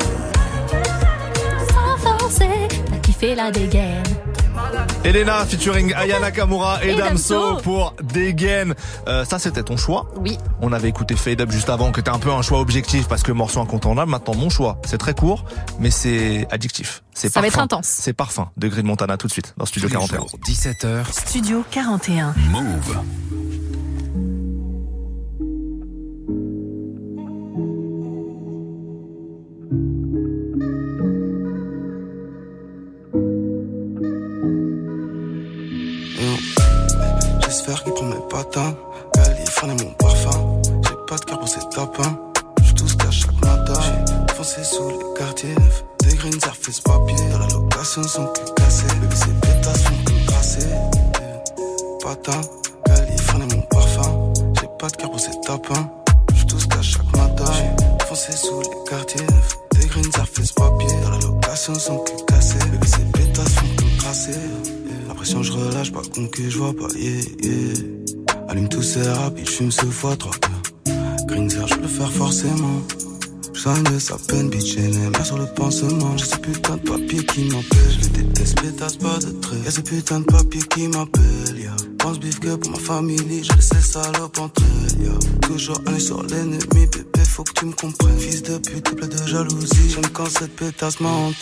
Sans forcer, t'as kiffé la dégaine. Elena featuring Aya Nakamura et, Et Damso Damso. pour Degen. Euh, ça, c'était ton choix? Oui. On avait écouté Fade Up juste avant, que était un peu un choix objectif parce que morceau incontournable. Maintenant, mon choix, c'est très court, mais c'est addictif. C'est Ça va parfum. être intense. C'est parfum de Green Montana tout de suite dans Studio Tous les 41. jours, 17h, Studio 41. Move. Qu'il prend mes patins. Californie, mon parfum. J'ai pas de cœur pour ces tapins. J'suis tout ce qu'à chaque matin. J'ai foncé sous les quartiers. Des greens, surface papier. Dans la location, son cul cassé. Bébé, ces pétasses font que tracé. Patin, Californie, mon parfum. J'ai pas de cœur pour ces tapins. J'suis tout ce qu'à chaque matin. J'ai foncé sous les quartiers. Des greens, surface papier. Dans la location, son cul cassé. Bébé, ces pétasses font que tracé. Pression, je relâche, pas con que je vois pas, yeah, yeah. Allume tous ces rapides, j'fume ce fois trois cœurs. Green Zero, je peux le faire forcément. J'soigne sa peine, bitch, et les mains sur le pansement. J'ai ce putain de papier qui m'empêche. Je les déteste, pétasse pas de trait. Y'a ce putain de papier qui m'appelle, ya. Pense bif que pour ma famille, j'ai laissé salope entre elles, ya. Toujours aller sur l'ennemi, bébé, faut que tu me comprennes. Fils de pute, plein de jalousie. J'aime quand cette pétasse m'a en.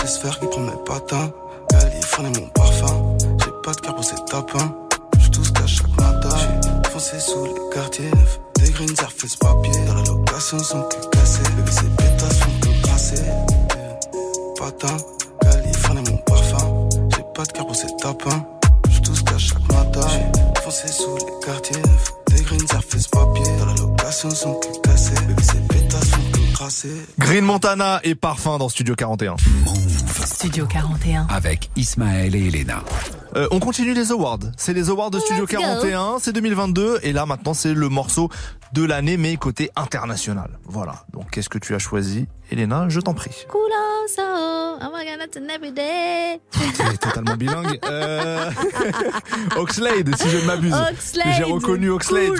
J'espère qu'il prend mes patins. Californie, mon parfum. J'ai pas de cœur pour ces tapins. J'suis tout ce qu'à chaque matin. J'suis foncé sous les quartiers neufs. Des greens, surface papier. Dans la location, son cul cassé. Bébé, ces pétasses font que tracé. Patin, Californie, mon parfum. J'ai pas de cœur pour ces tapins. J'suis tout ce qu'à chaque matin. J'suis foncé sous les quartiers neufs. Des greens, surface papier. Dans la location, Bébé, ces pétasses. Green Montana et parfum dans Studio 41. Studio 41. Avec Ismaël et Elena. Euh, on continue les awards. C'est les awards de Studio Let's go. 41, c'est 2022 et là maintenant c'est le morceau de l'année mais côté international. Voilà. Donc qu'est-ce que tu as choisi Elena, je t'en prie. An everyday. Tu es totalement bilingue. Euh... Oxlade, si je ne m'abuse. Oxlade. J'ai reconnu Oxlade.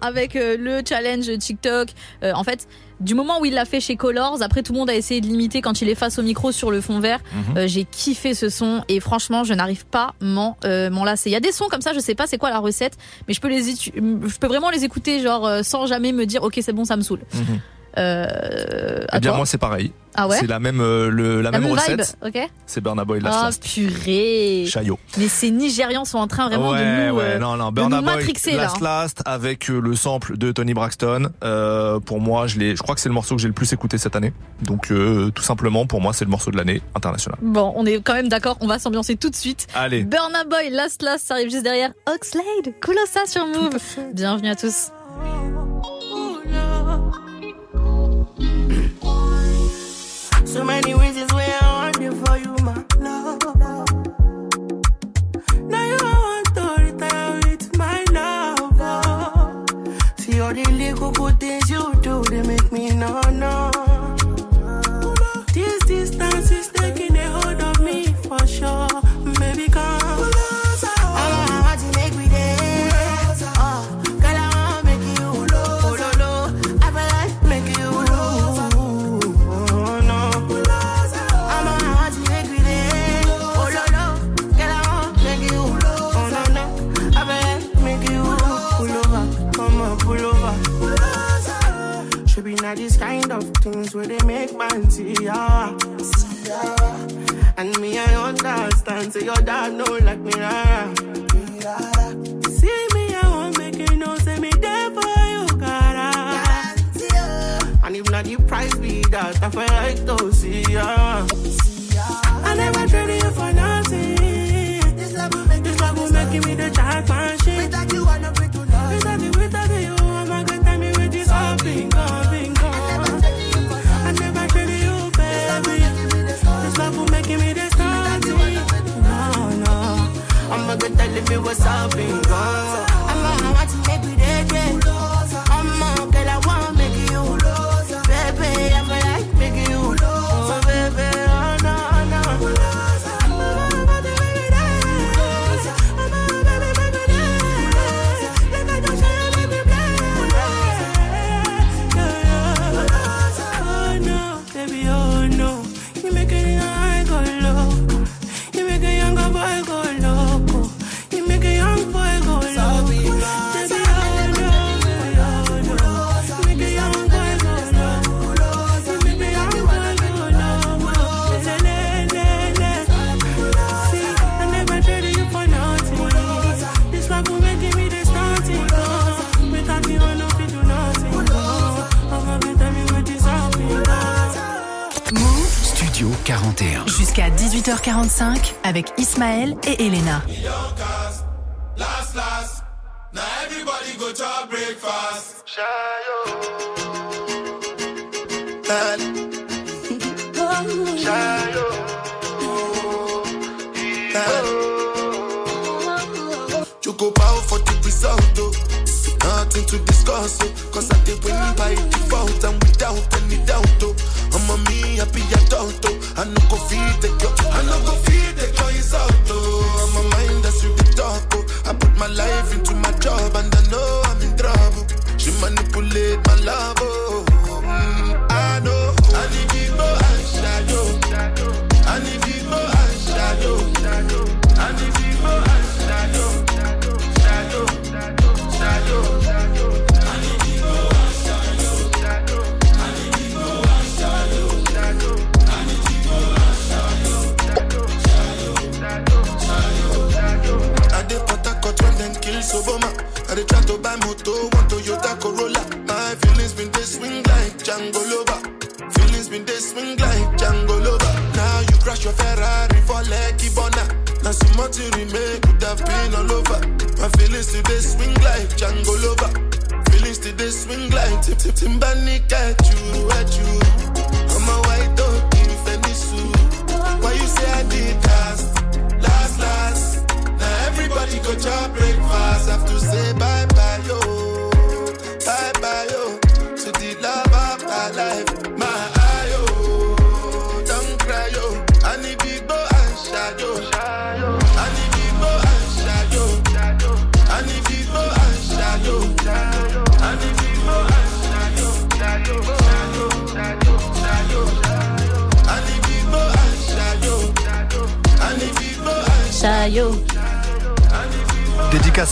Avec euh, le challenge TikTok. Euh, en fait, du moment où il l'a fait chez Colors, après tout le monde a essayé de l'imiter quand il est face au micro sur le fond vert. Mhm. Euh, J'ai kiffé ce son et franchement, je n'arrive pas m'en euh, m'en lasser. Il y a des sons comme ça, je sais pas c'est quoi la recette, mais je peux les je peux vraiment les écouter genre euh, sans jamais me dire OK, c'est bon, ça me saoule. Mhm. Euh, Eh bien toi moi c'est pareil. Ah ouais C'est la même euh, le, la, La même, même vibe, recette. OK C'est Burna Boy Ah Last Last. purée. Chaillot. Mais ces Nigérians sont en train vraiment ouais, de nous ouais, euh, non, non, de Burna Boy, matrixer là. Last Last, avec euh, le sample de Tony Braxton. Euh, pour moi, je l'ai, je crois que c'est le morceau que j'ai le plus écouté cette année. Donc, euh, tout simplement, pour moi, c'est le morceau de l'année international. Bon, on est quand même d'accord, on va s'ambiancer tout de suite. Allez. Burna Boy, Last Last, ça arrive juste derrière. Oxlade, Kulosa sur Move. Bienvenue à tous. So many reasons why I want you for you, my love. Now you want to retire with my love. oh. See all the little good things you do, they make me no no. Where they make man see ya. See ya. And me, I understand. Say your dad know like me, rara. See me, I won't make you know. Say me there for you, gotta. Ah. And if not the price be that, I feel like to see ya. I never traded you for nothing. This love will make, this love will make me the jackpot shit. Without you, I never If it was all been gone 18h45 avec Ismaël et Elena. Everybody go bow for the result, oh. Nothing to discuss, oh. Cause I did win by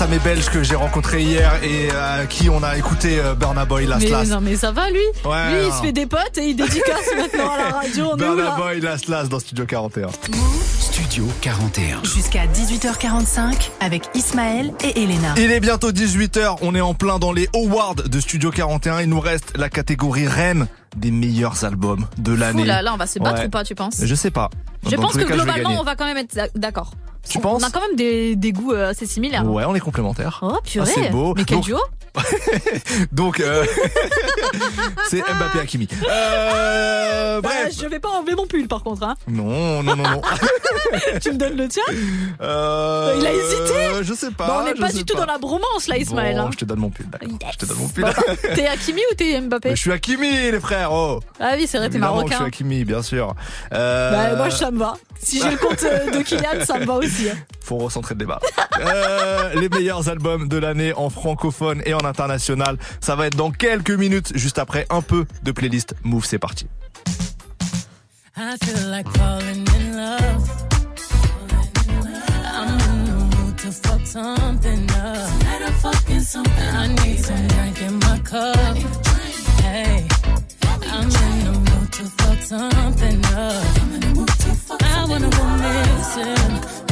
À mes Belges que j'ai rencontrés hier et à qui on a écouté euh, Burna Boy Last Mais Last. non, mais ça va lui Ouais, Lui, il se fait des potes et il dédicace maintenant à la radio. On Burna Boy Last Last dans Studio 41. Studio 41. Jusqu'à 18h45 avec Ismaël et Elena. Il est bientôt 18h, on est en plein dans les awards de Studio 41. Il nous reste la catégorie reine des meilleurs albums de l'année. Ouh là là, on va se battre Ouais. ou pas, tu penses Je sais pas. Je Dans pense que globalement, on va quand même être d'accord. Tu on, penses On a quand même des, des goûts euh, assez similaires. Ouais, on est complémentaires. Oh purée Ah, c'est beau. Mais quel Donc- duo Donc, euh, c'est Mbappé Hakimi. Euh, Bah. Je vais pas enlever mon pull par contre. Hein. Non, non, non, non. tu me donnes le tien Euh, Il a hésité Je sais pas. On n'est pas du tout pas. dans la bromance là, Ismaël. Bon, hein. je te donne mon pull, d'accord. Je te donne mon pull. T'es Hakimi ou t'es Mbappé Mais je suis Hakimi, les frères. Oh. Ah oui, c'est vrai, t'es marocain. Je suis Hakimi, bien sûr. Bah, moi, ça me va. Si j'ai le compte de Kylian, ça me va aussi. Hein. Faut recentrer le débat. Euh, les meilleurs albums de l'année en francophone et en international. Ça va être dans quelques minutes, juste après un peu de playlist Move. C'est parti. I feel like falling in love. I'm in the mood to fuck something up. Tonight I'm fucking something. I need some drink in my cup. Hey, I'm in the mood to fuck something up. I wanna go missing.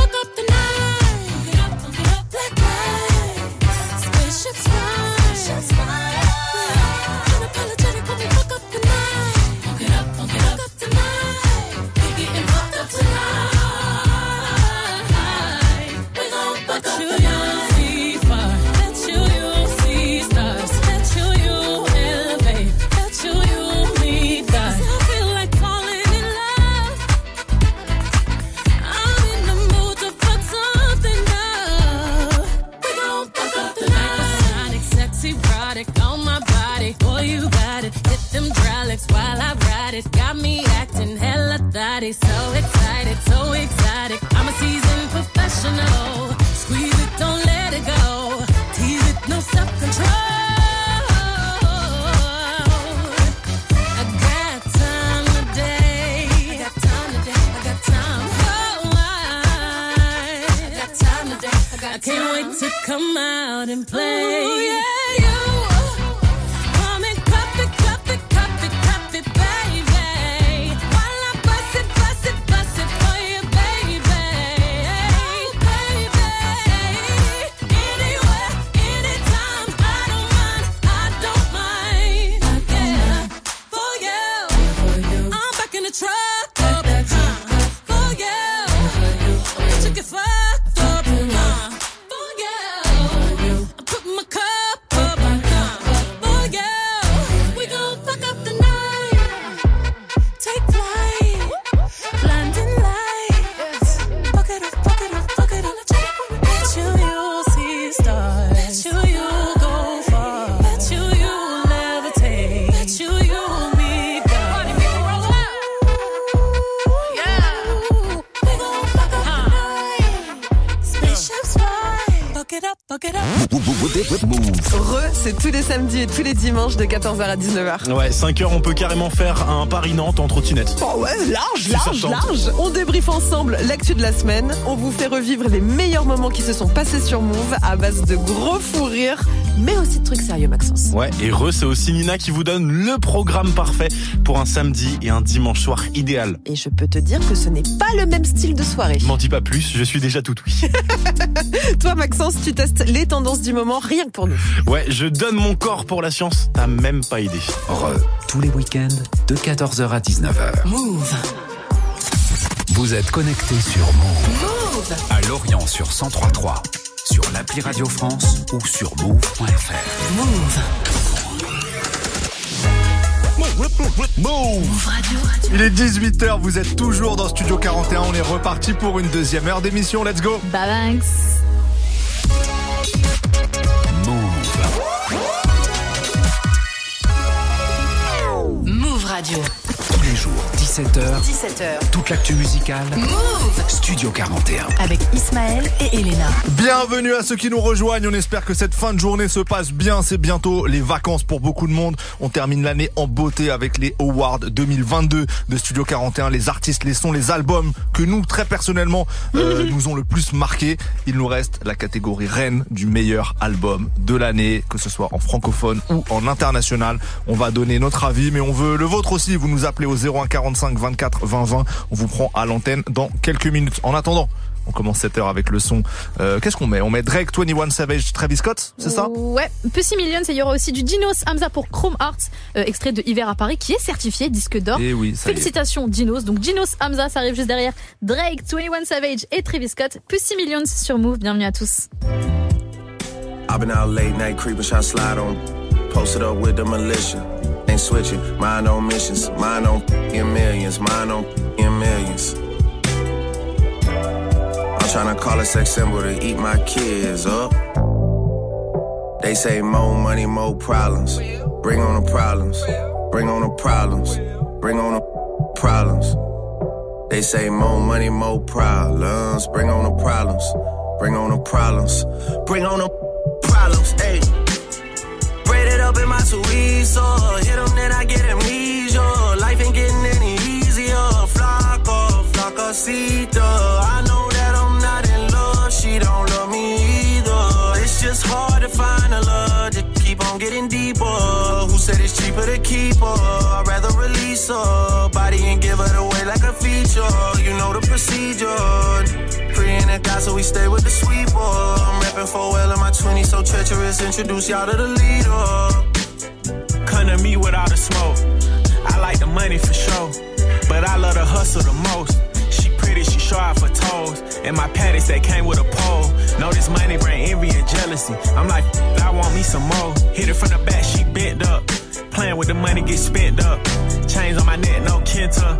and play. 19h. Ouais, 5h, on peut carrément faire un Paris-Nantes en trottinette. Oh ouais, large, large, large. On débriefe ensemble l'actu de la semaine. On vous fait revivre les meilleurs moments qui se sont passés sur Move à base de gros fous rires, mais aussi de trucs sérieux, Maxence. Ouais, et re, c'est aussi Nina qui vous donne le programme parfait pour un samedi et un dimanche soir idéal. Et je peux te dire que ce n'est pas le même style de soirée. M'en dis pas plus, je suis déjà tout oui. Toi, Maxence, tu testes les tendances du moment rien que pour nous. Ouais, je donne mon corps pour la science, t'as même pas idée. Re, tous les week-ends de 14h à 19h. Move. Vous êtes connectés sur Move. À Lorient sur 1033, sur l'appli Radio France ou sur move.fr. Move. Move Il est 18h, vous êtes toujours dans Studio 41, on est reparti pour une deuxième heure d'émission, let's go Babanks. Move Radio. Tous les jours, 17h, 17h. toute l'actu musicale. Move. Studio 41. Avec Ismaël et Elena. Bienvenue à ceux qui nous rejoignent, on espère que cette fin de journée se passe bien, c'est bientôt les vacances pour beaucoup de monde. On termine l'année en beauté avec les Awards 2022 de Studio 41, les artistes, les sons, les albums que nous, très personnellement, euh, nous ont le plus marqué. Il nous reste la catégorie reine du meilleur album de l'année, que ce soit en francophone ou en international. On va donner notre avis, mais on veut le vôtre aussi. Vous nous appelez au 01 45 24 20 20. On vous prend à l'antenne dans quelques minutes. En attendant, on commence cette heure avec le son. Euh, Qu'est-ce qu'on met? On met Drake, 21 Savage, Travis Scott, c'est ça? Ouais, Pussy Millions, et il y aura aussi du Dinos Hamza pour Chrome Arts, euh, extrait de Hiver à Paris, qui est certifié disque d'or. Eh oui, ça y est. Félicitations Dinos. Donc Dinos Hamza, ça arrive juste derrière. Drake, 21 Savage et Travis Scott. Pussy Millions sur Move. Bienvenue à tous. I've been out late night creeping, shot slide on. Posted up with the militia. Ain't switching, mind on missions. Mine on in millions, mine on in millions. I'm tryna call a sex symbol to eat my kids up. They say more money, more problems. Bring on the problems. Bring on the problems. Bring on the problems. They say more money, more problems. Bring on the problems. Bring on the problems. Bring on the problems. Hey. Up in my Suizo. Hit them, then I get amnesia. Life ain't getting any easier. Flaco, flacosita. I know that I'm not in love. She don't love me either. It's just hard to find a love to keep on getting deeper. Who said it's cheaper to keep her? I'd rather release her body and give it away like a feature. You know the procedure. Pre in so we stay with the sweet boy. I'm rapping for well in my 20s, so treacherous. Introduce y'all to the leader. Come to me without a smoke. I like the money for sure, but I love the hustle the most. She pretty, she show off her toes, and my panties they came with a pole. Know this money bring envy and jealousy. I'm like, I want me some more. Hit it from the back, she bent up. Playing with the money, get spent up. Chains on my neck, no Kenta.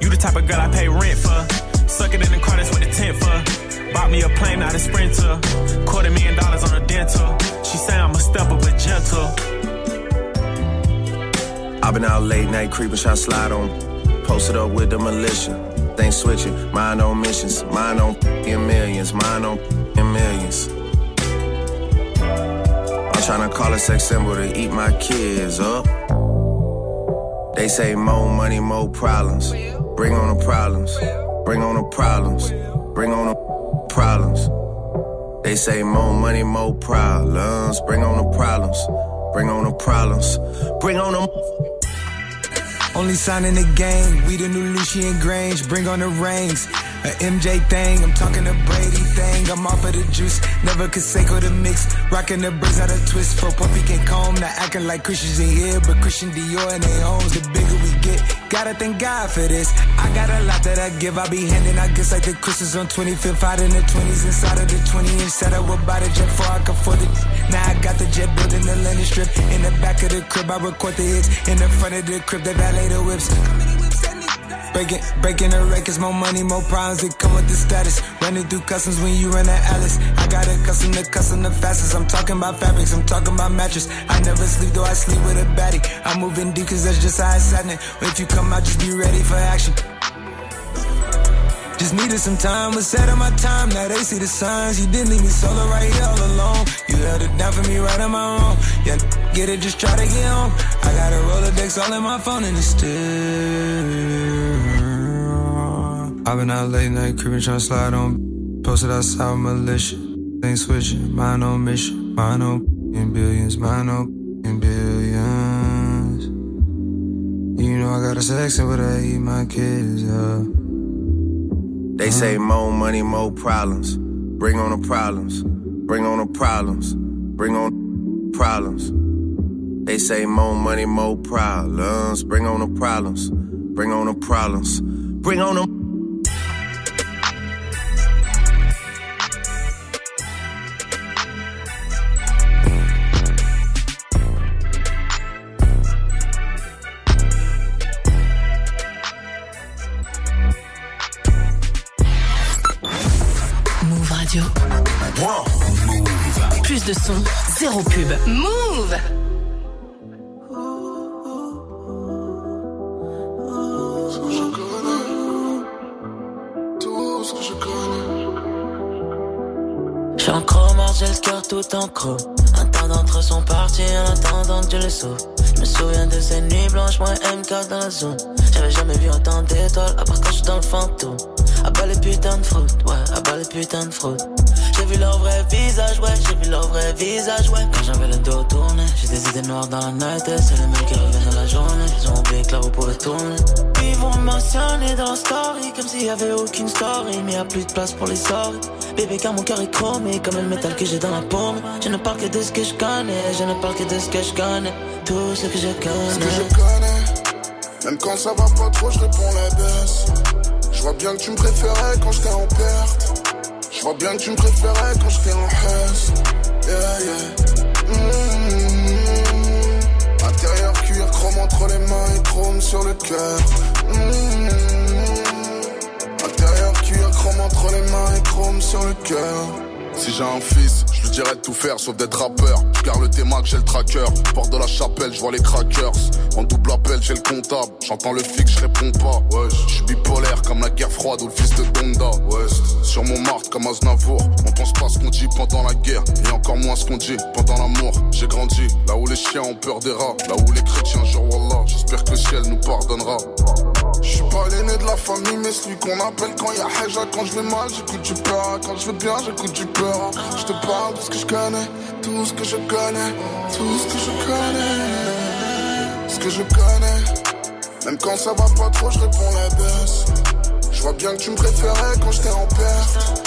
You the type of girl I pay rent for. Suck it in the car, that's what the tent for. Bought me a plane, not a sprinter. Quarter million dollars on a dental. She say I'm a stepper, but gentle. I've been out late night creeping, shot slide on. Posted up with the militia. Things switching, mind on missions, mind on in millions, mind on in millions. I'm trying to call a sex symbol to eat my kids up. They say more money, more problems. Bring on the problems. Bring on the problems. Bring on the problems. They say more money, more problems. Bring on the problems. Bring on the problems. Bring on them. Only sign in the game, we the new Lucian Grange, bring on the rings. A MJ thing, I'm talking a Brady thing. I'm off of the juice, never Conseco the mix. Rocking the braids out of twist for Puffy can comb. Not acting like Christians in here, but Christian Dior and they homes. The bigger we get, gotta thank God for this. I got a lot that I give, I be handing out gifts like the Christmas on 25th, out in the 20s, inside of the 20 inch. We'll buy the jet for I can afford it. Now I got the jet building the landing strip. In the back of the crib, I record the hits. In the front of the crib, they valet the whips. Breaking, breaking the records, more money, more problems that come with the status. Running through customs when you run at Alice. I got a custom to custom the fastest. I'm talking about fabrics, I'm talking about mattress. I never sleep, though I sleep with a baddie. I'm moving deep, cause that's just how it's happening. If you come out, just be ready for action. Just needed some time, was set on my time. Now they see the signs. You didn't leave me solo right here all alone. You held it down for me right on my own. Yeah, get it, just try to get home. I got a Rolodex all in my phone and it's still. I've been out late night, creeping, trying to slide on. Posted outside militia. Things switching, mine on mission. Mine on in billions, mine on in billions. You know I got a section, but I eat my kids up. They say more money, more problems. Bring on the problems. Bring on the problems. Bring on the problems. They say more money, more problems. Bring on the problems. Bring on the problems. Bring on them. Zéro pub. Move. J'suis en chromard, j'ai le cœur tout en chrome. Un temps d'entre sont partis en attendant que je les sauve. Je me souviens de ces nuits blanches, moi MK dans la zone. J'avais jamais vu autant d'étoiles, à part quand j'suis dans le fantôme. À bas les putains de fraude, ouais, à bas les putains de fraude. J'ai vu leur vrai visage, ouais, j'ai vu leur vrai visage, ouais. Quand j'avais le dos tourné, j'ai des idées noires dans la night, c'est les mecs qui reviennent dans la journée. Ils ont oublié que là vous pouvez tourner. Ils vont mentionner dans story, comme s'il y avait aucune story, mais y a plus de place pour les sorties. Bébé, car mon cœur est chromé, comme le métal que j'ai dans la paume. Je ne parle que de ce que je connais, je ne parle que de ce que je connais. Tout ce que je connais. Ce que je connais. Même quand ça va pas trop, je réponds la baisse. Je vois bien que tu me préférais quand j'étais en perte. Je vois bien que tu me préférais quand j'étais en hausse. Yeah, yeah. Mmh. Intérieur cuir, chrome entre les mains et chrome sur le cœur. Mmh. Intérieur cuir, chrome entre les mains et chrome sur le cœur. Si j'ai un fils, je lui dirais de tout faire sauf d'être rappeur. Je garde le T-Mac, j'ai le tracker. Porte de la chapelle, je vois les crackers. En double appel, j'ai le comptable. J'entends le fixe, je réponds pas. Ouais, je suis bipolaire comme la guerre froide ou le fils de Donda. Ouais, sur mon marque comme Aznavour. On pense pas ce qu'on dit pendant la guerre. Et encore moins ce qu'on dit pendant l'amour. J'ai grandi là où les chiens ont peur des rats. Là où les chrétiens jurent Wallah. J'espère que le ciel nous pardonnera. Je suis pas l'aîné de la famille, mais celui qu'on appelle quand y a Haja. Quand je vais mal, j'écoute du peur. Quand je vais bien, j'écoute du peur. Je te parle de ce que je connais, tout ce que je connais, tout ce que je connais. Ce que je connais, même quand ça va pas trop, je réponds la baisse. Je vois bien que tu me préférais quand j'étais en perte.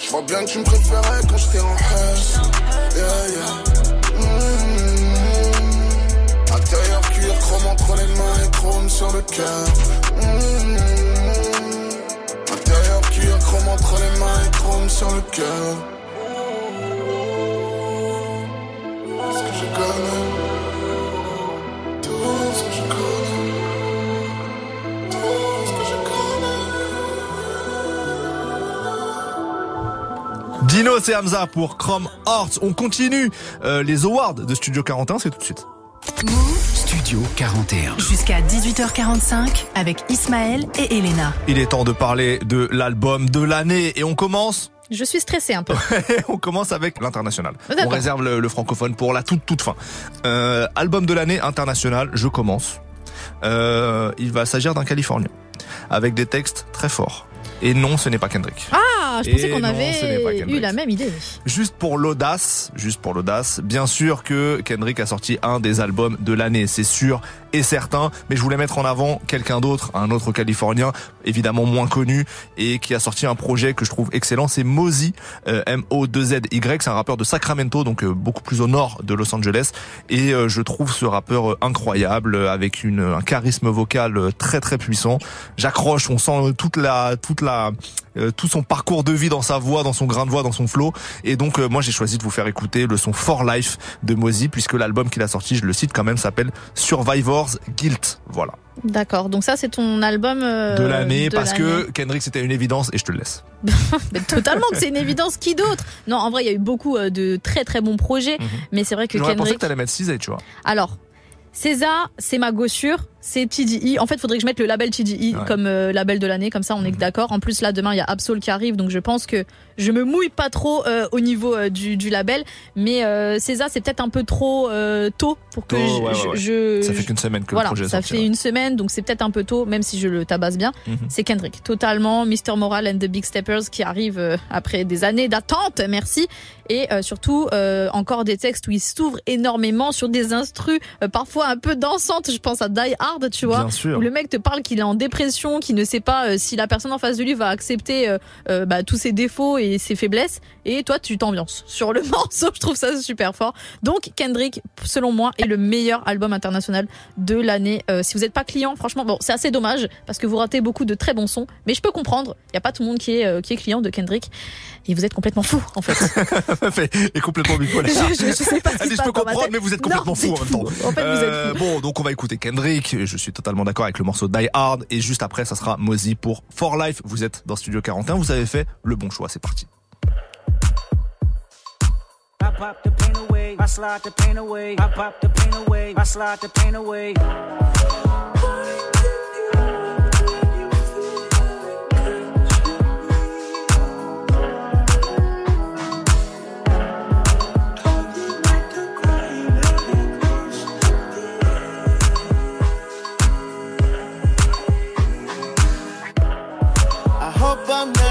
Je vois bien que tu me préférais quand j'étais en hausse. Yeah, yeah. Mmh. Chrome entre les mains et chrome sur le cœur. Mmh. Intérieur cuir, chrome entre les mains et chrome sur le cœur. Tout ce que je connais, tout ce que je connais, tout ce que je connais. Dino, c'est Hamza pour Chrome Hearts. On continue euh, les awards de Studio 41, c'est tout de suite. Studio 41. Jusqu'à 18h45 avec Ismaël et Elena. Il est temps de parler de l'album de l'année et on commence Je suis stressée un peu. on commence avec l'international. D'accord. On réserve le, le francophone pour la toute toute fin. Euh, album de l'année international, je commence. Euh, il va s'agir d'un Californien avec des textes très forts. Et non, ce n'est pas Kendrick. Ah, je pensais qu'on avait eu la même idée. Juste pour l'audace, juste pour l'audace, bien sûr que Kendrick a sorti un des albums de l'année, c'est sûr et certain, mais je voulais mettre en avant quelqu'un d'autre, un autre Californien, évidemment moins connu, et qui a sorti un projet que je trouve excellent, c'est Mozy, euh, M-O-2-Z-Y, c'est un rappeur de Sacramento, donc euh, beaucoup plus au nord de Los Angeles, et euh, je trouve ce rappeur euh, incroyable, avec un charisme vocal très très puissant. J'accroche, on sent toute la, toute la, tout son parcours de vie dans sa voix, dans son grain de voix, dans son flow. Et donc moi j'ai choisi de vous faire écouter le son For Life de Mozy puisque l'album qu'il a sorti, je le cite quand même, s'appelle Survivor's Guilt. Voilà. D'accord, donc ça c'est ton album euh, de l'année parce que Kendrick c'était une évidence et je te le laisse. Mais totalement que c'est une évidence. Qui d'autre? Non, en vrai, il y a eu beaucoup euh, de très très bons projets, mais c'est vrai que Mhm. J'aurais pensé Kendrick. que t'allais mettre Cizé, tu vois. Alors, César, c'est ma gossure, c'est TDI. En fait, faudrait que je mette le label TDI Ouais. comme euh, label de l'année, comme ça on est d'accord. En plus, là, demain, il y a Absol qui arrive, donc je pense que je me mouille pas trop euh, au niveau euh, du, du label. Mais euh, César, c'est peut-être un peu trop euh, tôt pour que Tôt, je, ouais, je- ouais, ouais. je- Ça fait qu'une semaine que le voilà, projet est ça sorti, fait une semaine, donc c'est peut-être un peu tôt, même si je le tabasse bien. Mhm. C'est Kendrick, totalement. Mr. Moral and the Big Steppers qui arrive après des années d'attente, merci. Et euh, surtout, euh, encore des textes où il s'ouvre énormément sur des instrus, euh, parfois un peu dansantes. Je pense à Die Hard, tu vois. Bien sûr. Où le mec te parle qu'il est en dépression, qu'il ne sait pas euh, si la personne en face de lui va accepter euh, euh, bah, tous ses défauts et ses faiblesses. Et toi, tu t'ambiances sur le morceau. Je trouve ça super fort. Donc, Kendrick, selon moi, est le meilleur album international de l'année. Euh, si vous n'êtes pas client, franchement, bon, c'est assez dommage parce que vous ratez beaucoup de très bons sons. Mais je peux comprendre. Il n'y a pas tout le monde qui est, euh, qui est client de Kendrick. Et vous êtes complètement fou, en fait. et complètement bipolaire. Je- je- je sais pas je peux comprendre, mais vous êtes Non, complètement fou en même temps. En fait, vous êtes fou. Bon, donc on va écouter Kendrick. Je suis totalement d'accord avec le morceau Die Hard. Et juste après, ça sera Mozy pour For Life. Vous êtes dans Studio 41. Vous avez fait le bon choix. C'est parti. I pop the pain away, I slide the pain away, I pop the pain away, I slide the pain away.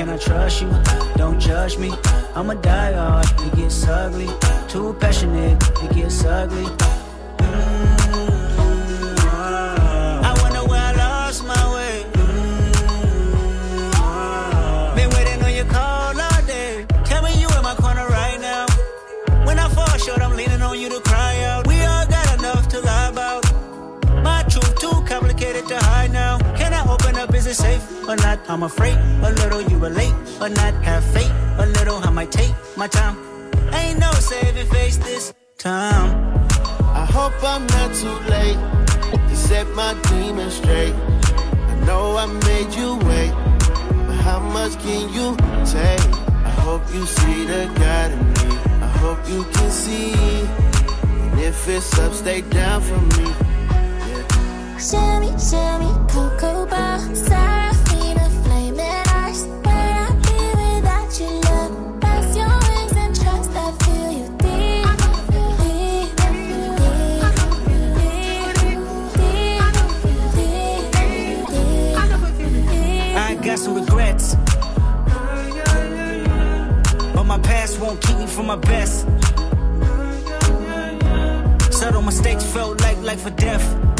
Can I trust you? Don't judge me. I'm a die hard, it gets ugly. Too passionate, it gets ugly. It safe or not? I'm afraid a little you relate or not. Have faith a little. I might take my time. Ain't no saving face this time. I hope I'm not too late to set my demons straight. I know I made you wait, but how much can you take? I hope you see the God in me. I hope you can see. And if it's up, stay down for me. Sherry, Sherry, Cocoa Bar. Where I be without you, love? Your wings and trust. I feel you deep. Deep. I feel I got some regrets. But my past won't keep me from my best. Subtle mistakes felt like life or death.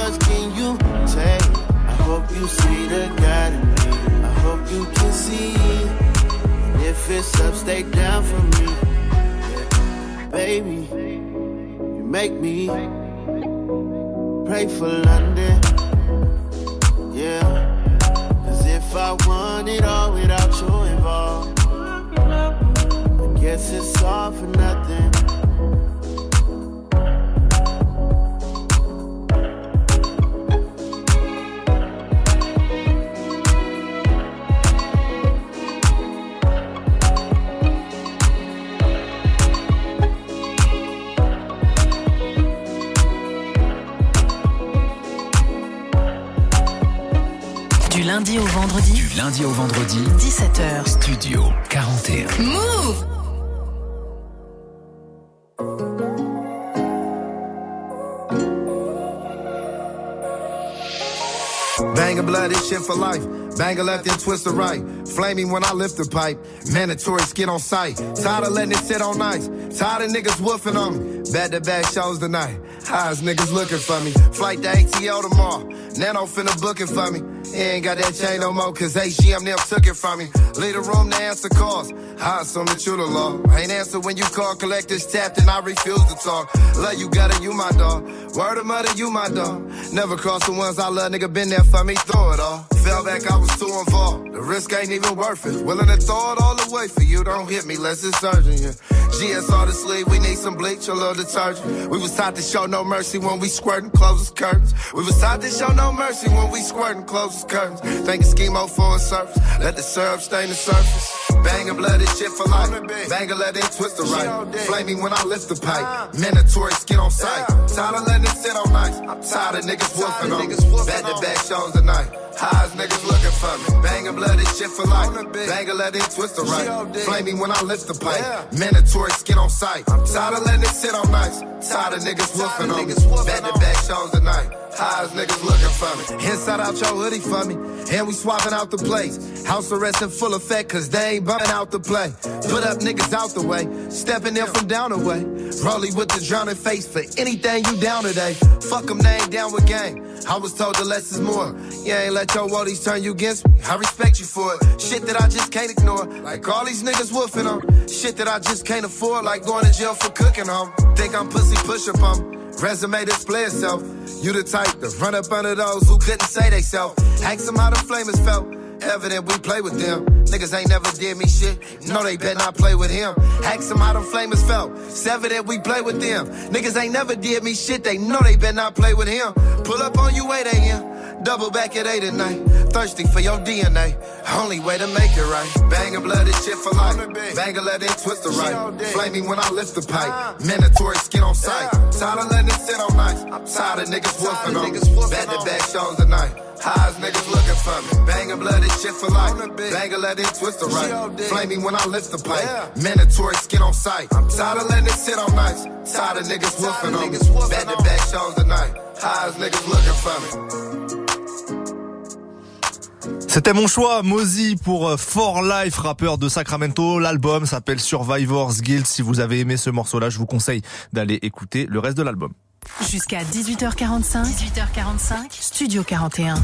much can you take? I hope you see the God in me. I hope you can see. And if it's up, stay down for me. Yeah. Baby, you make me pray for London. Yeah. Cause if I want it all without you involved, I guess it's all for nothing. Lundi au vendredi, Du lundi au vendredi, 17h. Studio 41. Move Bang a blood, this shit for life. Bang a left and twist the right. Flaming when I lift the pipe. Mandatory skin on sight. Tired of letting it sit on nights. Tired of niggas woofing on me. Back to back shows tonight. Highs niggas looking for me. Flight to ATO tomorrow. Nano finna book it for me. He ain't got that chain no more, cause HGM them took it from me. Leave the room to answer calls. I assume that you the law. Ain't answer when you call, collectors tapped, and I refuse to talk. Love you, gotta, you my dog. Word of mother, you my dog. Never cross the ones I love, nigga, been there for me, throw it all. Fell back, I was too involved. The risk ain't even worth it. Willing to throw it all away for you, don't hit me, less it's urgent, yeah. GSR to sleep, we need some bleach, a little detergent. We was taught to show no mercy when we squirtin', close curtains. We was taught to show no mercy when we squirtin', close his curtains. Thank you, schemo for a surface. Let the syrup stain the surface. Bangin' blood, this shit for life. Bang a let it twist the right. Flaming when I lift the pipe. Mandatory skin on sight. Tired of letting it sit on nights. I'm tired of niggas whooping on me. Back to back shows tonight. Highs niggas looking for me. Bangin' blood, this shit for life. Bang a let it twist the right. Flaming when I lift the pipe. Mandatory skin on sight. I'm tired of letting it sit on nights. Tired of niggas whooping on me. Back to back shows tonight. Highs niggas looking for me. Inside out your hoodie for me. And we swapping out the plates. House arrest in full effect, cause they ain't bumming out the play. Put up niggas out the way. Stepping in from down the way. Rolly with the drowning face for anything you down today. Fuck them, they ain't down with gang. I was told the less is more. You ain't let your woodies turn you against me. I respect you for it. Shit that I just can't ignore. Like all these niggas woofing on. Shit that I just can't afford. Like going to jail for cooking on. Think I'm pussy push up on. Resume display itself. You the type to run up under those who couldn't say they self. Ask them how the flamers felt. Evident we play with them. Niggas ain't never did me shit. No, they better not play with him. Ask them how them flamers felt. It's evident we play with them. Niggas ain't never did me shit. They know they better not play with him. Pull up on you wait, 8 a.m. Double back at 8 at night. Thirsty for your DNA. Only way to make it right. Bang a blood, this shit for life. Bang a let it twist the right. Flame me when I lift the pipe. Uh-huh. Mandatory skin on sight. Tired of letting it sit on nights. I'm tired of niggas whooping on. Back to back shows tonight. Highs niggas looking for me. Bang a blood, this shit for life. Bang a let it twist the right. Flaming when I lift the pipe. Mandatory skin on sight. I'm tired of letting it sit on nights. Tired of niggas whooping on me. Back to back shows tonight. Highs niggas looking for me. C'était mon choix, Mozy pour euh, For Life, rappeur de Sacramento. L'album s'appelle Survivor's Guild. Si vous avez aimé ce morceau-là, je vous conseille d'aller écouter le reste de l'album. Jusqu'à 18h45. 18h45. Studio 41.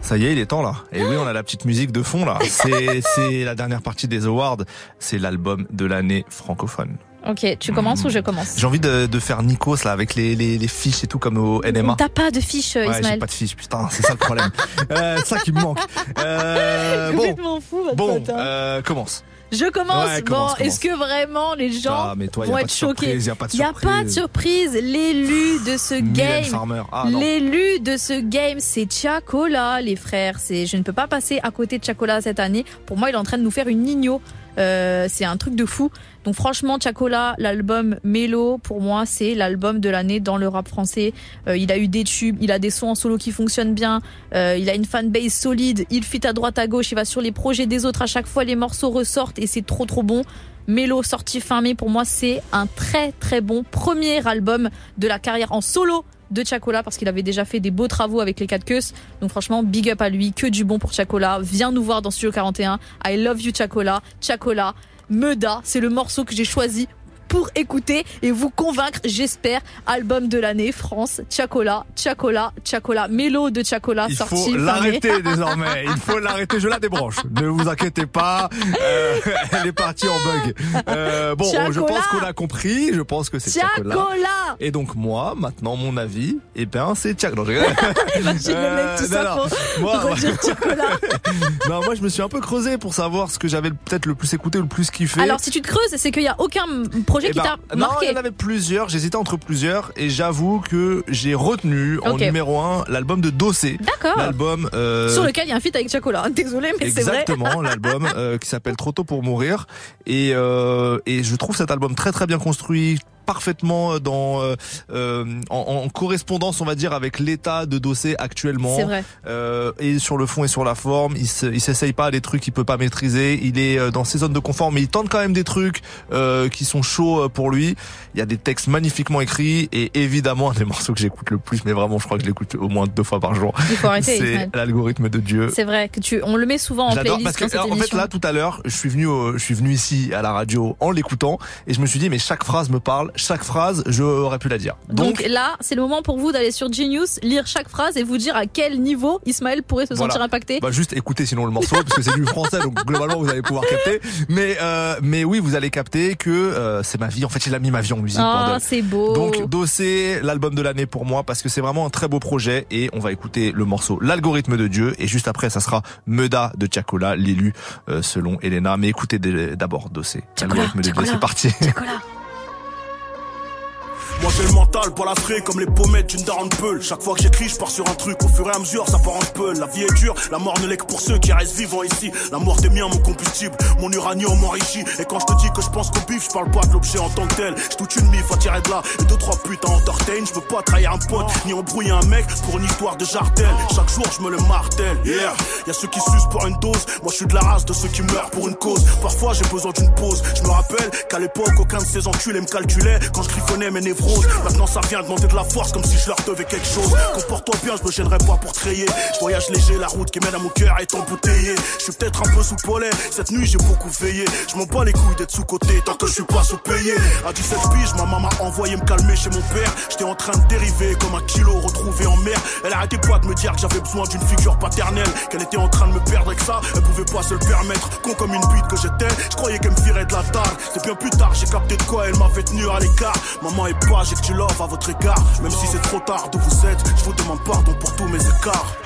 Ça y est, il est temps là. Et oui, on a la petite musique de fond là. C'est c'est la dernière partie des awards. C'est l'album de l'année francophone. Ok, tu commences ou je commence J'ai envie de, de faire Nikos là avec les, les, les fiches et tout comme au NMA. T'as pas de fiche, Ouais, j'ai Ismaël. pas de fiches, putain, c'est ça le problème. euh, ça qui me manque. Euh, bon, fou, bon, pote, hein. euh, commence. Je commence. Ouais, bon, est-ce que vraiment les gens Ah, mais toi, vont être choqués surprise, y a pas de Y a pas de surprise. L'élu de ce game. Ah, l'élu de ce game, c'est Chacola, les frères. C'est, je ne peux pas passer à côté de Chacola cette année. Pour moi, il est en train de nous faire une Nino. Euh, c'est un truc de fou. Donc franchement, Chacola, l'album Mélo, pour moi, c'est l'album de l'année dans le rap français. Euh, il a eu des tubes, il a des sons en solo qui fonctionnent bien, euh, il a une fanbase solide, il fit à droite à gauche, il va sur les projets des autres. À chaque fois, les morceaux ressortent et c'est trop trop bon. Mélo sorti fin mai, pour moi, c'est un très très bon premier album de la carrière en solo de Chacola parce qu'il avait déjà fait des beaux travaux avec les 4 queues. Donc franchement, big up à lui, que du bon pour Chacola. Viens nous voir dans Studio 41. I love you Chacola. Chacola, Meda, c'est le morceau que j'ai choisi pour écouter et vous convaincre, j'espère, album de l'année, France, Chacola, Chacola, Chacola, Mélo de Chacola Il sorti. faut fin mai. l'arrêter désormais. Il faut l'arrêter. Je la débranche. Ne vous inquiétez pas. Euh, elle est partie en bug. Euh, bon, Chacola. je pense qu'on a compris. Je pense que c'est Chacola. Chacola Et donc moi, maintenant, mon avis, eh ben, c'est Chacola. Le mec tout Euh, ça pour Moi, non, je me suis un peu creusé pour savoir ce que j'avais peut-être le plus écouté ou le plus kiffé. Alors si tu te creuses, c'est qu'il y a aucun projet Eh qui ben, non, il y en avait plusieurs. J'hésitais entre plusieurs et j'avoue que j'ai retenu en numéro un l'album de Dossé. D'accord. L'album euh, Sur lequel il y a un feat avec Chacola. Désolé, mais c'est vrai. Exactement, l'album euh, qui s'appelle Trop tôt pour mourir et euh, et je trouve cet album très très bien construit parfaitement dans euh, euh, en, en correspondance on va dire avec l'état de Dossé actuellement. C'est vrai. Euh, et sur le fond et sur la forme il se, il s'essaye pas à des trucs qu'il peut pas maîtriser. Il est euh, dans ses zones de confort mais il tente quand même des trucs euh, qui sont chauds euh, pour lui. Il y a des textes magnifiquement écrits et évidemment un des morceaux que j'écoute le plus mais vraiment je crois que je l'écoute au moins deux fois par jour Il faut arrêter, c'est Ismaël. l'algorithme de Dieu. C'est vrai que tu, on le met souvent en J'adore playlist parce que dans cette alors, en fait là tout à l'heure je suis venu au- je suis venu ici à la radio en l'écoutant et je me suis dit mais chaque phrase me parle chaque phrase j'aurais pu la dire Donc, donc, là, c'est le moment pour vous d'aller sur Genius, lire chaque phrase et vous dire à quel niveau Ismaël pourrait se voilà. sentir impacté. bah juste écoutez sinon le morceau parce que c'est du français donc globalement vous allez pouvoir capter mais euh, mais oui vous allez capter que euh, c'est ma vie en fait il a mis ma vie en musique Ah, bordel. c'est beau. Donc Dossé, l'album de l'année pour moi parce que c'est vraiment un très beau projet et on va écouter le morceau L'algorithme de Dieu et juste après ça sera Meda de Chacola, l'élu euh, selon Elena. Mais écoutez d'abord Dossé, L'algorithme de Dieu, c'est parti. Moi j'ai le mental pour la frais comme les pommettes d'une daronne peule. Chaque fois que j'écris, je pars sur un truc. Au fur et à mesure, ça part en peule. La vie est dure, la mort ne l'est que pour ceux qui restent vivants ici. La mort des miens, mon combustible, mon uranium m'enrichit. Et quand je te dis que je pense qu'au bif, je parle pas de l'objet en tant que tel. J'ai toute une mif à tirer de là et deux trois à entertain. Je veux pas trahir un pote ni embrouiller un mec pour une histoire de jartel. Chaque jour, je me le martèle. Yeah, y a ceux qui sucent pour une dose. Moi, je suis de la race de ceux qui meurent pour une cause. Parfois, j'ai besoin d'une pause. Je me rappelle qu'à l'époque, aucun de ces enculés me calculait quand je griffonnais mes névroses. Maintenant, ça vient demander de la force comme si je leur devais quelque chose. Comporte-toi bien, je me gênerai pas pour te rayer. Je voyage léger, la route qui mène à mon cœur est embouteillée. Je suis peut-être un peu sous polais. Cette nuit, j'ai beaucoup veillé. Je m'en bats les couilles d'être sous-côté tant que je suis pas sous-payé. À 17 piges, ma maman m'a envoyé me calmer chez mon père. J'étais en train de dériver comme un kilo retrouvé en mer. Elle arrêtait pas de me dire que j'avais besoin d'une figure paternelle? Qu'elle était en train de me perdre que ça, elle pouvait pas se le permettre. Con comme une bite que j'étais, je croyais qu'elle me virait de la dalle. C'est bien plus tard, j'ai capté de quoi elle m'avait tenu à l'écart. Maman est pas, j'ai que tu love à votre égard. Même si c'est trop tard d'où vous êtes, je vous demande pardon pour tous mes écarts.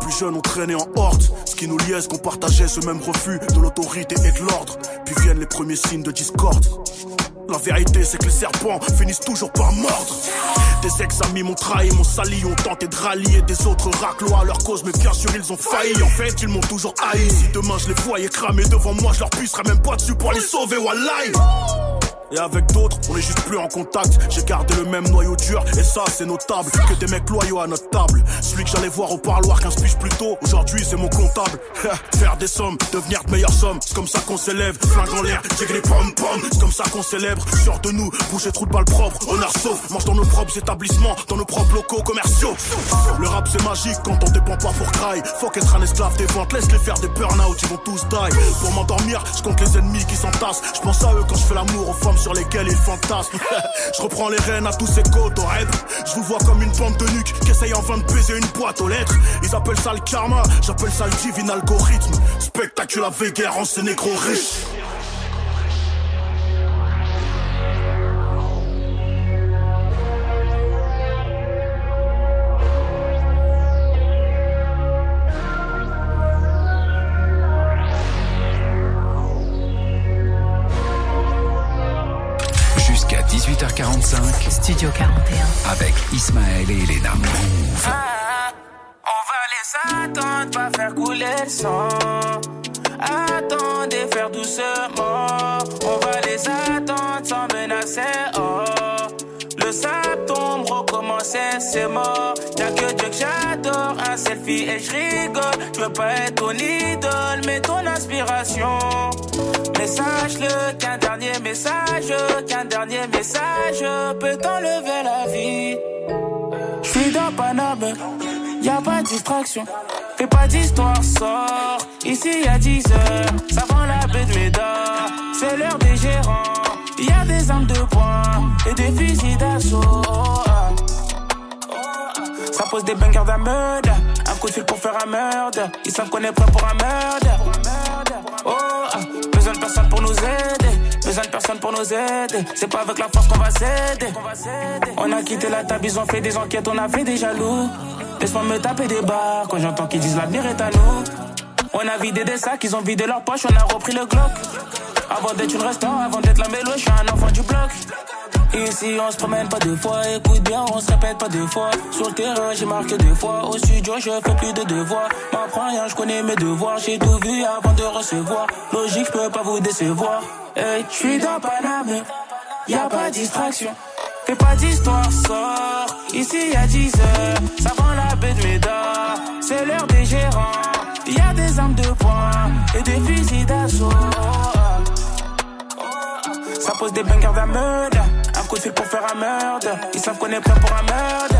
Plus jeunes, on traînait en horde. Ce qui nous liait, qu'on partageait ce même refus de l'autorité et de l'ordre. Puis viennent les premiers signes de discorde. La vérité, c'est que les serpents finissent toujours par mordre. Des ex-amis m'ont trahi, m'ont sali, ont tenté de rallier des autres raclos à leur cause, mais bien sûr ils ont failli. En fait, ils m'ont toujours haï. Si demain je les voyais cramer devant moi, je leur pisserais même pas dessus pour les sauver, wallahi. Et avec d'autres, on est juste plus en contact. J'ai gardé le même noyau dur, et ça c'est notable. Que des mecs loyaux à notre table. Celui que j'allais voir au parloir 15 piges plus tôt, aujourd'hui c'est mon comptable. Faire des sommes, devenir de meilleures sommes, c'est comme ça qu'on s'élève. Flingue en l'air, j'ai les pom pom, c'est comme ça qu'on célèbre. Sûr de nous, boucher trou de balle propre, honneur sauf. Mange dans nos propres établissements, dans nos propres locaux commerciaux. Le rap c'est magique quand on dépend pas pour cry. Faut qu'être un esclave des ventes, laisse-les faire des burn-out, ils vont tous die. Pour m'endormir, je compte les ennemis qui s'entassent. Je pense à eux quand je fais l'amour aux femmes sur lesquelles ils fantasment. je reprends les rênes à tous ces côtes au rap. Je vous vois comme une bande de nuques qui essaye en vain de baiser une boîte aux lettres. Ils appellent ça le karma, j'appelle ça le divin algorithme. Spectacule avec guerre en ces négros riches. Ismaël et Elena. On va les attendre, pas faire couler le sang. Attendez, faire doucement. C'est mort. Y'a que Dieu que j'adore, un selfie et je rigole. Je veux pas être ton idole, mais ton inspiration. Mais sache-le qu'un dernier message, qu'un dernier message peut t'enlever la vie. Je suis dans Paname, y a pas de distraction. Fais pas d'histoire, sort. Ici a 10 heures, ça vend la baie de Médard. C'est l'heure des gérants. Y a des armes de poing et des fusils d'assaut. Ça pose des bangers d'un. Un coup de fil pour faire un meurtre. Ils savent qu'on est prêt pour un meurtre. Oh, ah. besoin de personne pour nous aider. Besoin de personne pour nous aider. C'est pas avec la force qu'on va s'aider. On a quitté la table, ils ont fait des enquêtes, on a fait des jaloux. Laisse-moi me taper des barres quand j'entends qu'ils disent l'avenir est à nous. On a vidé des sacs, ils ont vidé leur poche, on a repris le Glock. Avant d'être une restant, avant d'être la mélo, je suis un enfant du bloc. Ici on se promène pas deux fois, écoute bien, on se répète pas deux fois. Sur le terrain j'ai marqué deux fois, au studio je fais plus de devoirs. M'apprends rien, je connais mes devoirs, j'ai tout vu avant de recevoir. Logique, je peux pas vous décevoir. Hey, je suis dans Paname, y a pas de distraction. Fais pas d'histoire, sort. Ici y a 10 heures, ça vend la baie de. C'est l'heure des gérants, y a des armes de poing et des fusils d'assaut. Ça pose des bangers d'un. Un coup de fil pour faire un meurtre. Ils savent qu'on est prêt pour un meurtre.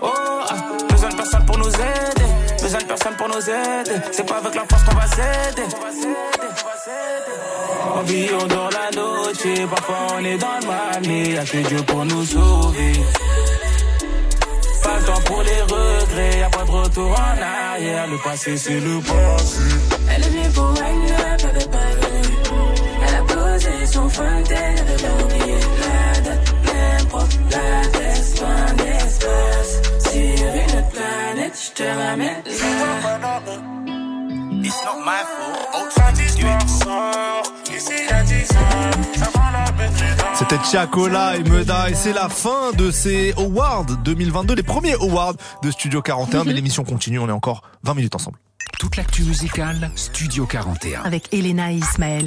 Oh, ah, besoin de personne pour nous aider. Besoin de personne pour nous aider. C'est pas avec la force qu'on va s'aider. On vit, on dort la noche. Parfois on est dans le mal, y'a que Dieu pour nous sauver. Pas le temps pour les regrets, y'a pas de retour en arrière. Le passé, c'est le passé. Elle est venue pour wine posé son frontal, elle avait pas oublié la date, l'impro, l'adresse, loin d'espace. Sur une autre planète, je te ramène là. It's not my fault. C'était Chiacola et Meda et c'est la fin de ces awards 2022, les premiers awards de Studio 41. Mais l'émission continue, on est encore 20 minutes ensemble. Toute l'actu musicale, Studio 41. Avec Elena et Ismaël.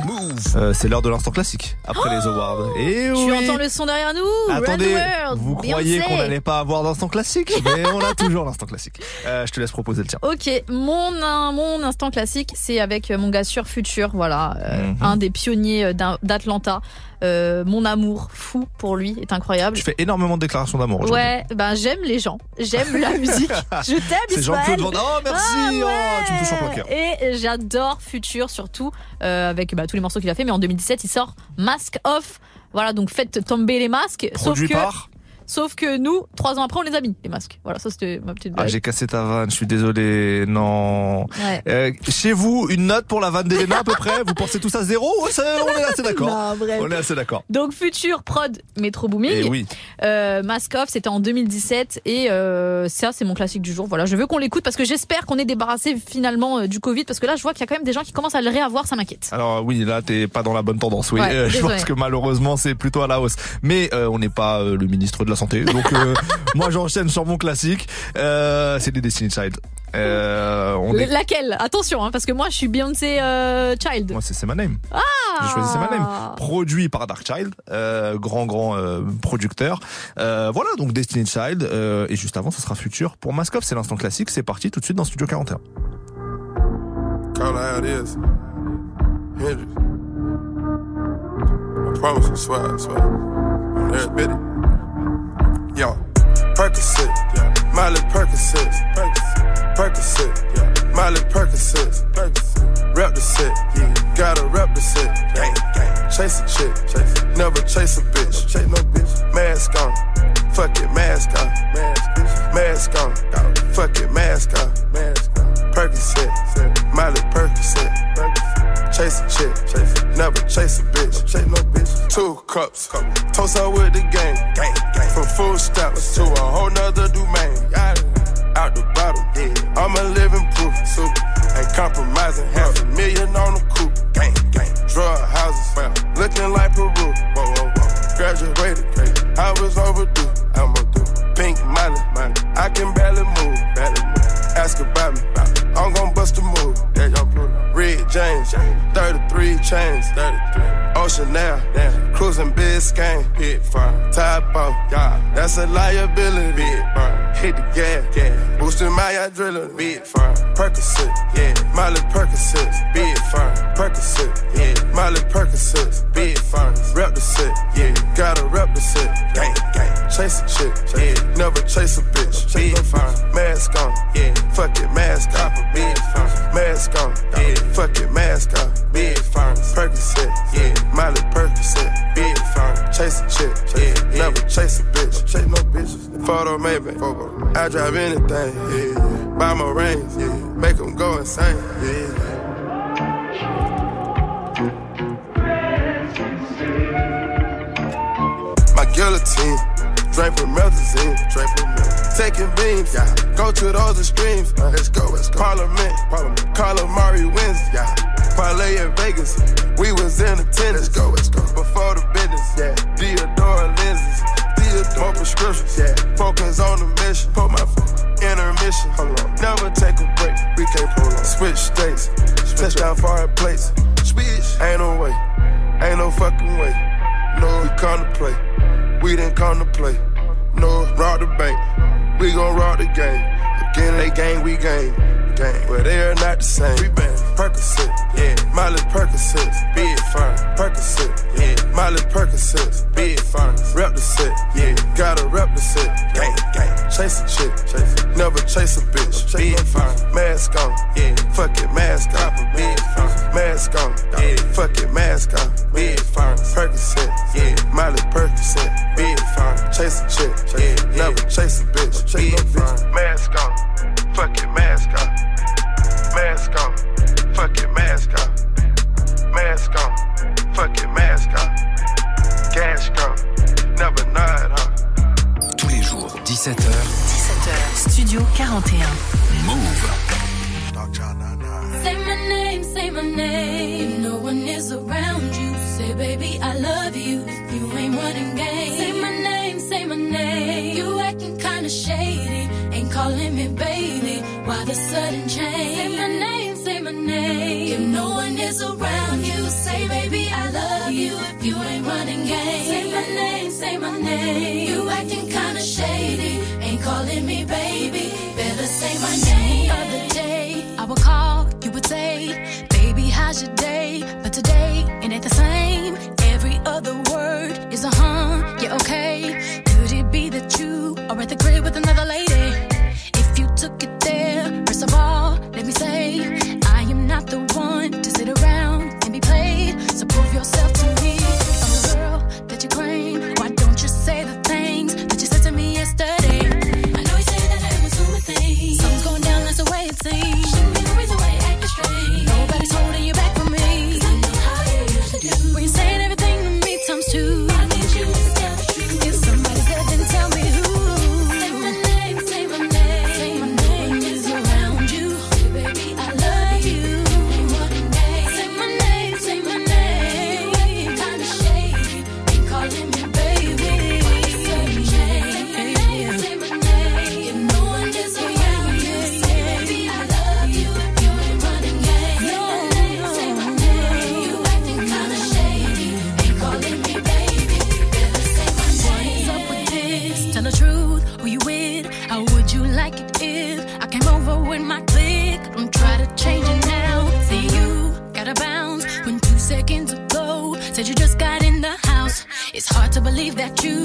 Euh, c'est l'heure de l'instant classique après les awards. Et Tu oui. entends le son derrière nous Attendez, Red World, vous croyez qu'on n'allait pas avoir d'instant classique Mais on a toujours l'instant classique. Euh, je te laisse proposer le tien. Ok, mon, mon instant classique, c'est avec mon gars sur Future, voilà, euh, Mhm. un des pionniers euh, d'A- d'Atlanta. Euh, mon amour fou pour lui est incroyable. Tu fais énormément de déclarations d'amour aujourd'hui. Ouais, ben j'aime les gens, j'aime la musique, je t'aime C'est. Jean-Claude Van. Oh, merci. Ah ouais. Oh, tu me touches en plein. Et j'adore Future surtout euh, avec bah, tous les morceaux qu'il a fait. Mais en 2017, il sort Mask Off. Voilà, donc faites tomber les masques. Produit sauf que, par Sauf que nous, trois ans après, on les a mis les masques. Voilà, ça c'était ma petite Ah, blague. j'ai cassé ta vanne, je suis désolé. Non. Ouais. Euh, chez vous, une note pour la vanne d'Elena à peu près? Vous pensez tous à zéro? On est assez d'accord. On est assez d'accord. Donc Future Prod Metro Booming. Et oui. Euh, Mask Off, c'était en 2017 et euh, ça c'est mon classique du jour. Voilà, je veux qu'on l'écoute parce que j'espère qu'on est débarrassé finalement du Covid parce que là je vois qu'il y a quand même des gens qui commencent à le réavoir, ça m'inquiète. Alors oui, là t'es pas dans la bonne tendance. Oui, Ouais, je pense que malheureusement c'est plutôt à la hausse. Mais on n'est pas le ministre de la santé, donc euh, moi j'enchaîne sur mon classique. Euh, c'est des Destiny Child. Euh, on est... Laquelle? Attention, hein, parce que moi je suis Beyoncé euh, Child. Moi c'est C'est My Name. Ah J'ai choisi C'est My Name. Produit par Dark Child, euh, grand grand euh, producteur. Euh, voilà donc Destiny Child euh, et juste avant ça sera Future pour Maskov. C'est l'instant classique. C'est parti tout de suite dans Studio 41. Call her how it is. Hendrix. I promise, I swear, I swear. Yo, Percocet, yeah. Miley Percocet, Percocet, yeah. Miley Percocet, Rep the set, yeah. Gotta rep the set, gang. Chase a chick, chase. never chase a bitch, chase no bitch. Mask on, fuck it, mask on, mask, mask on, fuck it, mask on, mask on. Percocet, Miley Percocet, chase a chick, never chase a bitch, chase no bitch. Two cups, toast her with the gang, gang, gang. From food stamps to a whole nother domain. Out the bottle. I'm a living proof, super. Ain't compromising, half a million on the coupe, gang, gang. Drug houses, looking like Peru, whoa, whoa, whoa. Graduated, I was overdue, I'm overdue. Pink money, money, I can barely move, barely move. Ask about me, I'm gon' bust a move. Red James, 33 chains, 33. Ocean now, cruising Biscayne, fire. Top off, that's a liability, big fire. Hit the gas, boosting my adrenaline, big fire. Percocet, yeah, Miley Percocet, big fire. Percocet, yeah, Miley Percocet, big fire. Rep the set, yeah, gotta rep the set, gang, gang. Chase a chick, yeah, never chase a bitch, big fire. Mask on, yeah, fuck it, mask off, big fire. Mask on, yeah, fuck it, mask off, big fire. Percocet, yeah, Miley Percocet, big fire. Chase a chick, yeah, never chase a bitch, chase no bitches. Photo maybe, I drive anything, yeah. Buy my rings, yeah, make them go insane, yeah. My guillotine, drink from Melazine, drink from Melazine. Taking beams, yeah. Go to those extremes, let's go, let's go. Parliament, Parliament. Calamari wins, yeah. Parlay in Vegas, we was in attendance. Let's go, let's go. Before the business, yeah. Theodore lenses, Theodore more prescriptions, yeah. Focus on the mission, put my. Intermission, hold on. Never take a break, we can't pull on. Switch states, touchdown foreign plates. Switch, ain't no way, ain't no fucking way. No, we come to play. We didn't come to play. No, rob the bank. We gon' rock the game. Again, they gang, we gang. Gang. But they are not the same. Percocet, yeah. Miley Percocet, big fine. Percocet, yeah. Miley Percocet, big fine. Rep the set, yeah. Gotta rep the set. Gang, gang. Chase a chick, chase it. Never chase a bitch. Big fine. Mask on, yeah. Fuck it, mask off. Big fine. Mask on, yeah. Fuck it, mask off. Big fine. Percocet, yeah. Miley Percocet, big fine. Chase a chick, yeah. Never chase a bitch. Big fine. Mask on, fuck it, mask off. Mask on, fuck it, mask off. Mask on, fuck it, mask off. Cash go, never nod off. Tous les jours, 17h, 17h, Studio 41. Move. Say my name, say my name. If no one is around you, say baby I love you. If you ain't running game, say my name, say my name. You acting kinda shady, calling me baby. Why the sudden change? Say my name, say my name. If no one is around you, say baby I love you. If you ain't running game, say my name, say my name. You acting kinda shady, ain't calling me baby. Better say my name. Other day I would call, you would say, baby how's your day? But today it ain't the same. That you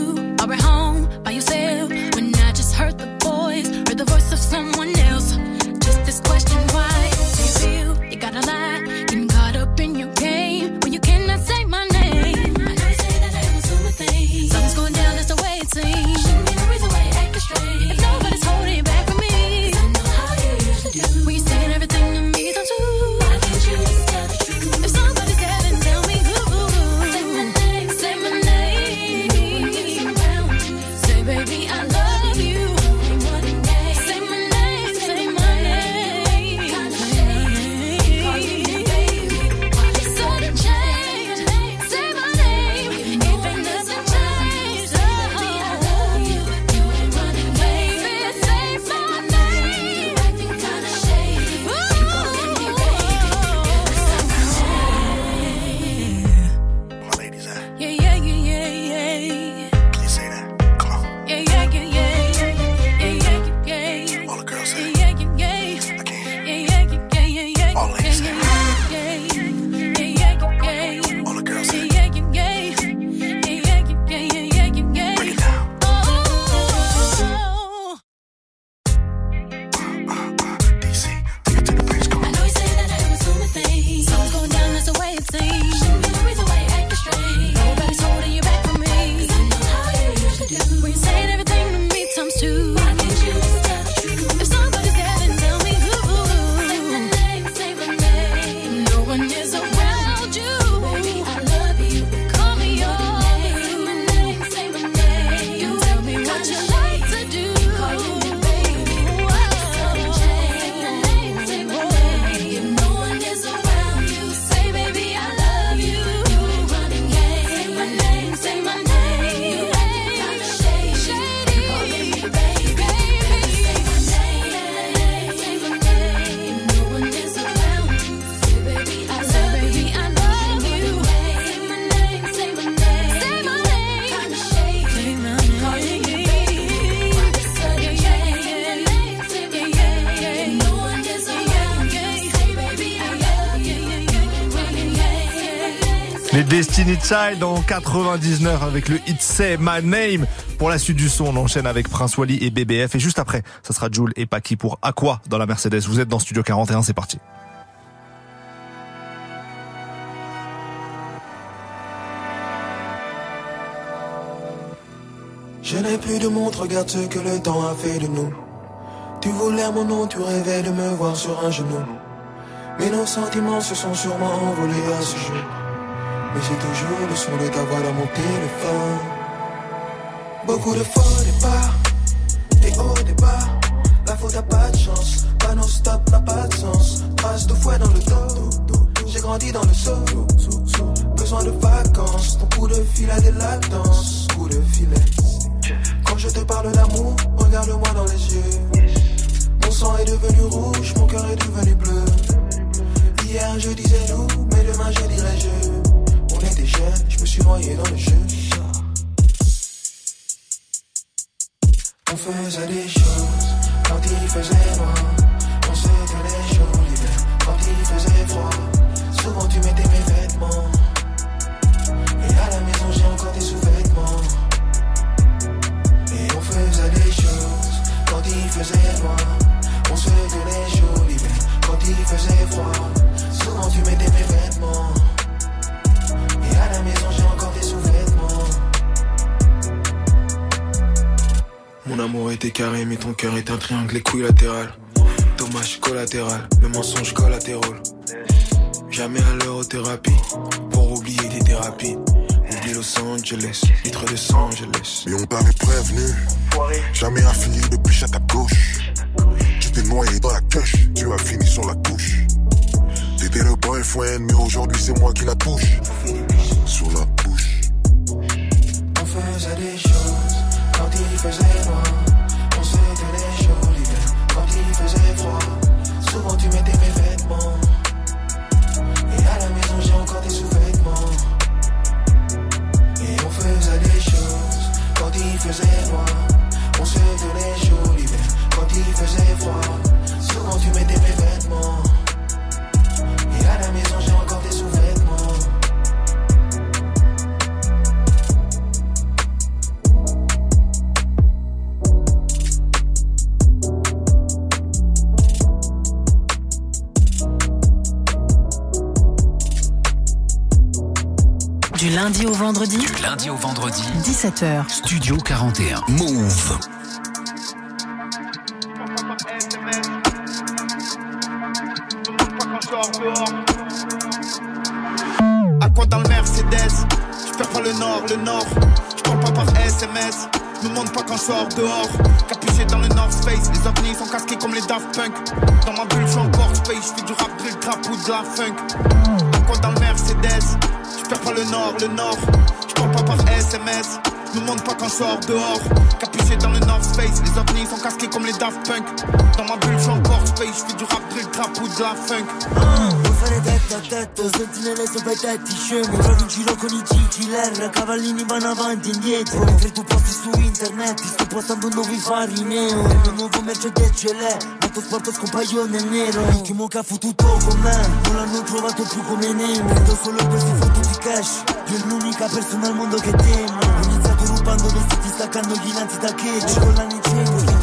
En 99 avec le hit Say My Name. Pour la suite du son, on enchaîne avec Prince Wally et BBF. Et juste après, ça sera Jules et Paki pour Aqua dans la Mercedes. Vous êtes dans Studio 41, c'est parti. Je n'ai plus de montre, regarde ce que le temps a fait de nous. Tu voulais mon nom, tu rêvais de me voir sur un genou. Mais nos sentiments se sont sûrement envolés à ce jour. Mais j'ai toujours le son de ta voix dans mon téléphone. Beaucoup de faux départs, des hauts, des bas. La faute a pas de chance, pas non stop n'a pas de sens. Trace de fouet dans le dos, j'ai grandi dans le seau. Besoin de vacances, ton coup de fil a des latences. Coup de filet. Quand je te parle d'amour, regarde-moi dans les yeux. Mon sang est devenu rouge, mon cœur est devenu bleu. Hier je disais nous, je. Me suis noyé dans le jeu. On faisait des choses quand il faisait noir. On se tenait chaud l'hiver quand il faisait froid. Souvent tu mettais mes vêtements. Et à la maison j'ai encore des sous-vêtements. Et on faisait des choses quand il faisait noir. On se tenait chaud l'hiver quand il faisait froid. Souvent tu mettais mes vêtements. Mon amour était carré, mais ton cœur est un triangle équilatéral. Dommage collatéral, le mensonge collatéral. Jamais à l'eurothérapie, pour oublier des thérapies. Oublie Los Angeles, litre de Los Angeles. Mais on t'avait prévenu, jamais affilié de biche à ta gauche. Tu t'es noyé dans la cache, tu as fini sur la couche. T'étais le boyfriend, mais aujourd'hui c'est moi qui la touche. Sur la bouche. On faisait des choses quand il faisait faisait froid. Souvent tu mettais mes vêtements. Et à la maison j'ai encore des sous-vêtements. Du lundi au vendredi, Du lundi au vendredi, 17h. Studio 41. Move. Sors dehors. Capuché dans le North Face. Les ovnis sont casqués comme les Daft Punk. Dans ma bulle, je encore space. Je fais du rap, drill, trap ou de la funk. Quoi dans le Mercedes Je perds pas le nord, le nord. Je parle pas par SMS. Me montre pas quand je dehors. Capuché dans le North Face. Les ovnis sont casqués comme les Daft Punk. Dans ma bulle, je encore space. Je fais du rap, drill, trap ou de la funk. Fare testa a testa, sentinelle sopra i tetti scemo Trovi in giro con i G, killer, cavallini vanno avanti e indietro. Mentre tu posti su internet, ti sto postando nuovi fari neo Il mio nuovo Mercedes ce l'è, motorsport scompaio nel nero. L'ultimo che ha fottuto con me, non l'hanno trovato più come Nemo Vedo solo questi fottuti cash, io l'unica persona al mondo che temo. Ho iniziato rubando vestiti, staccando gli innanzi da cheggio Con l'anni dentro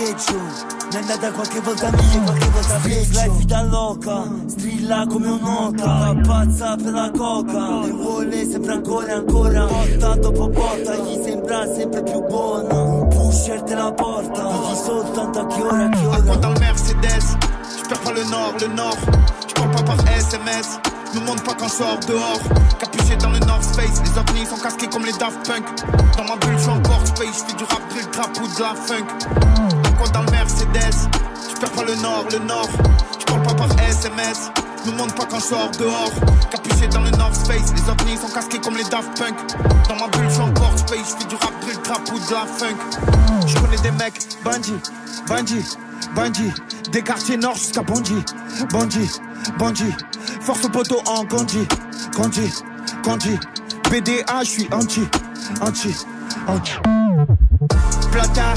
mi è andata qualche volta meglio, qualche volta peggio Life da loca, strilla come un'oca pazza per la coca Le vuole sempre ancora e ancora Botta dopo botta, gli sembra sempre più buona Un pusher te la porta Digli soltanto a che ora, À ora? Dans le Mercedes Je perds pas le nord, le nord. Je parle pas par SMS. Me montre pas quand je sors dehors. Capuché dans le North Face. Les ovnis sont casqués comme les Daft Punk. Dans ma bulle, je suis encore space. Je fais du rap, drill, trap ou de la funk. Dans le Mercedes Je perds pas le nord, le nord. Je parle pas par SMS. Me montre pas quand je sors dehors. Capuché dans le North Face. Les ovnis sont casqués comme les Daft Punk. Dans ma bulle, je encore space. Je fais du rap, drill, trap ou de la funk. Je connais des mecs, bandits, bandits, bandits. Des quartiers nord jusqu'à Bondy, Bondy, Bondy. Force au poteau en Gondi, Gondi, Gondi. PDA, je suis anti, anti, anti. Plata,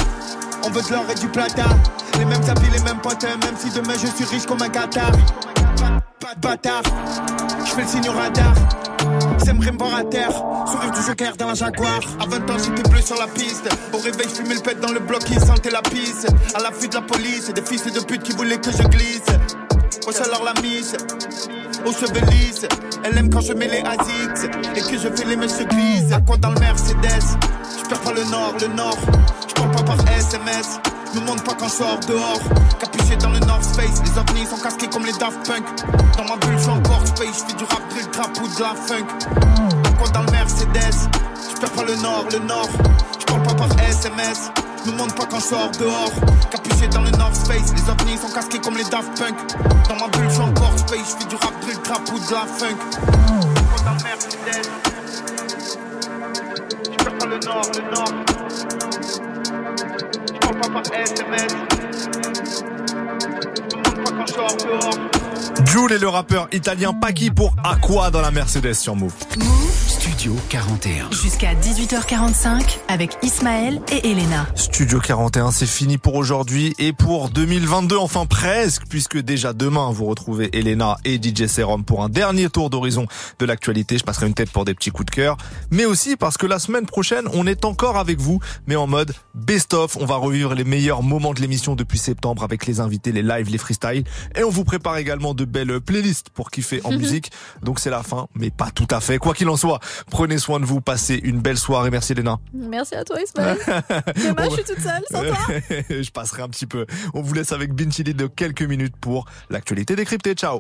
veut de l'or et du plata. Les mêmes habits, les mêmes potes, même si demain je suis riche comme un Qatar. Pas de bâtard, je fais le signe au radar. Ils aimeraient me voir à terre, sourire du joker dans la Jaguar. À 20 ans, j'étais bleu sur la piste. Au réveil, je fumais le pet dans le bloc, ils sentaient la pisse. À l'affût de la police, et des fils de pute qui voulaient que je glisse. Wesh alors la mise, aux cheveux lisses. Elle aime quand je mets les ASICS et que je fais les messieurs grises. À quoi dans le Mercedes? Je perds pas le nord, le nord. Je pas par SMS. Me montre pas quand je sors dehors. Capuché dans le North Face. Les ovnis sont casqués comme les Daft Punk. Dans ma bulle, je suis encore space. Je fais du rap, drill, trap ou de la funk. Quoi dans le Mercedes? Je perds pas le nord, le nord. Je parle pas par SMS. Me montre pas quand je sors dehors. Capuché dans le North Face. Les ovnis sont casqués comme les Daft Punk. Dans ma bulle, je suis encore space. Je fais du rap, drill, trap ou de la funk. Quoi dans le Mercedes? Je perds pas le nord, le nord. Je parle pas par SMS. Me montre pas quand je sors dehors. Jules et le rappeur italien Paki pour Aqua dans la Mercedes sur Move. Studio 41. Jusqu'à 18h45 avec Ismaël et Elena. Studio 41, c'est fini pour aujourd'hui et pour 2022, enfin presque, puisque déjà demain, vous retrouvez Elena et DJ Serum pour un dernier tour d'horizon de l'actualité. Je passerai une tête pour des petits coups de cœur, mais aussi parce que la semaine prochaine, on est encore avec vous, mais en mode best-of. On va revivre les meilleurs moments de l'émission depuis septembre avec les invités, les lives, les freestyles, et on vous prépare également de belles playlists pour kiffer en musique. Donc c'est la fin, mais pas tout à fait. Quoi qu'il en soit, prenez soin de vous, passez une belle soirée. Merci Elena. Merci à toi, Ismaël. Dommage, je suis toute seule sans toi. je passerai un petit peu. On vous laisse avec Bin Chili de quelques minutes pour l'actualité décryptée. Ciao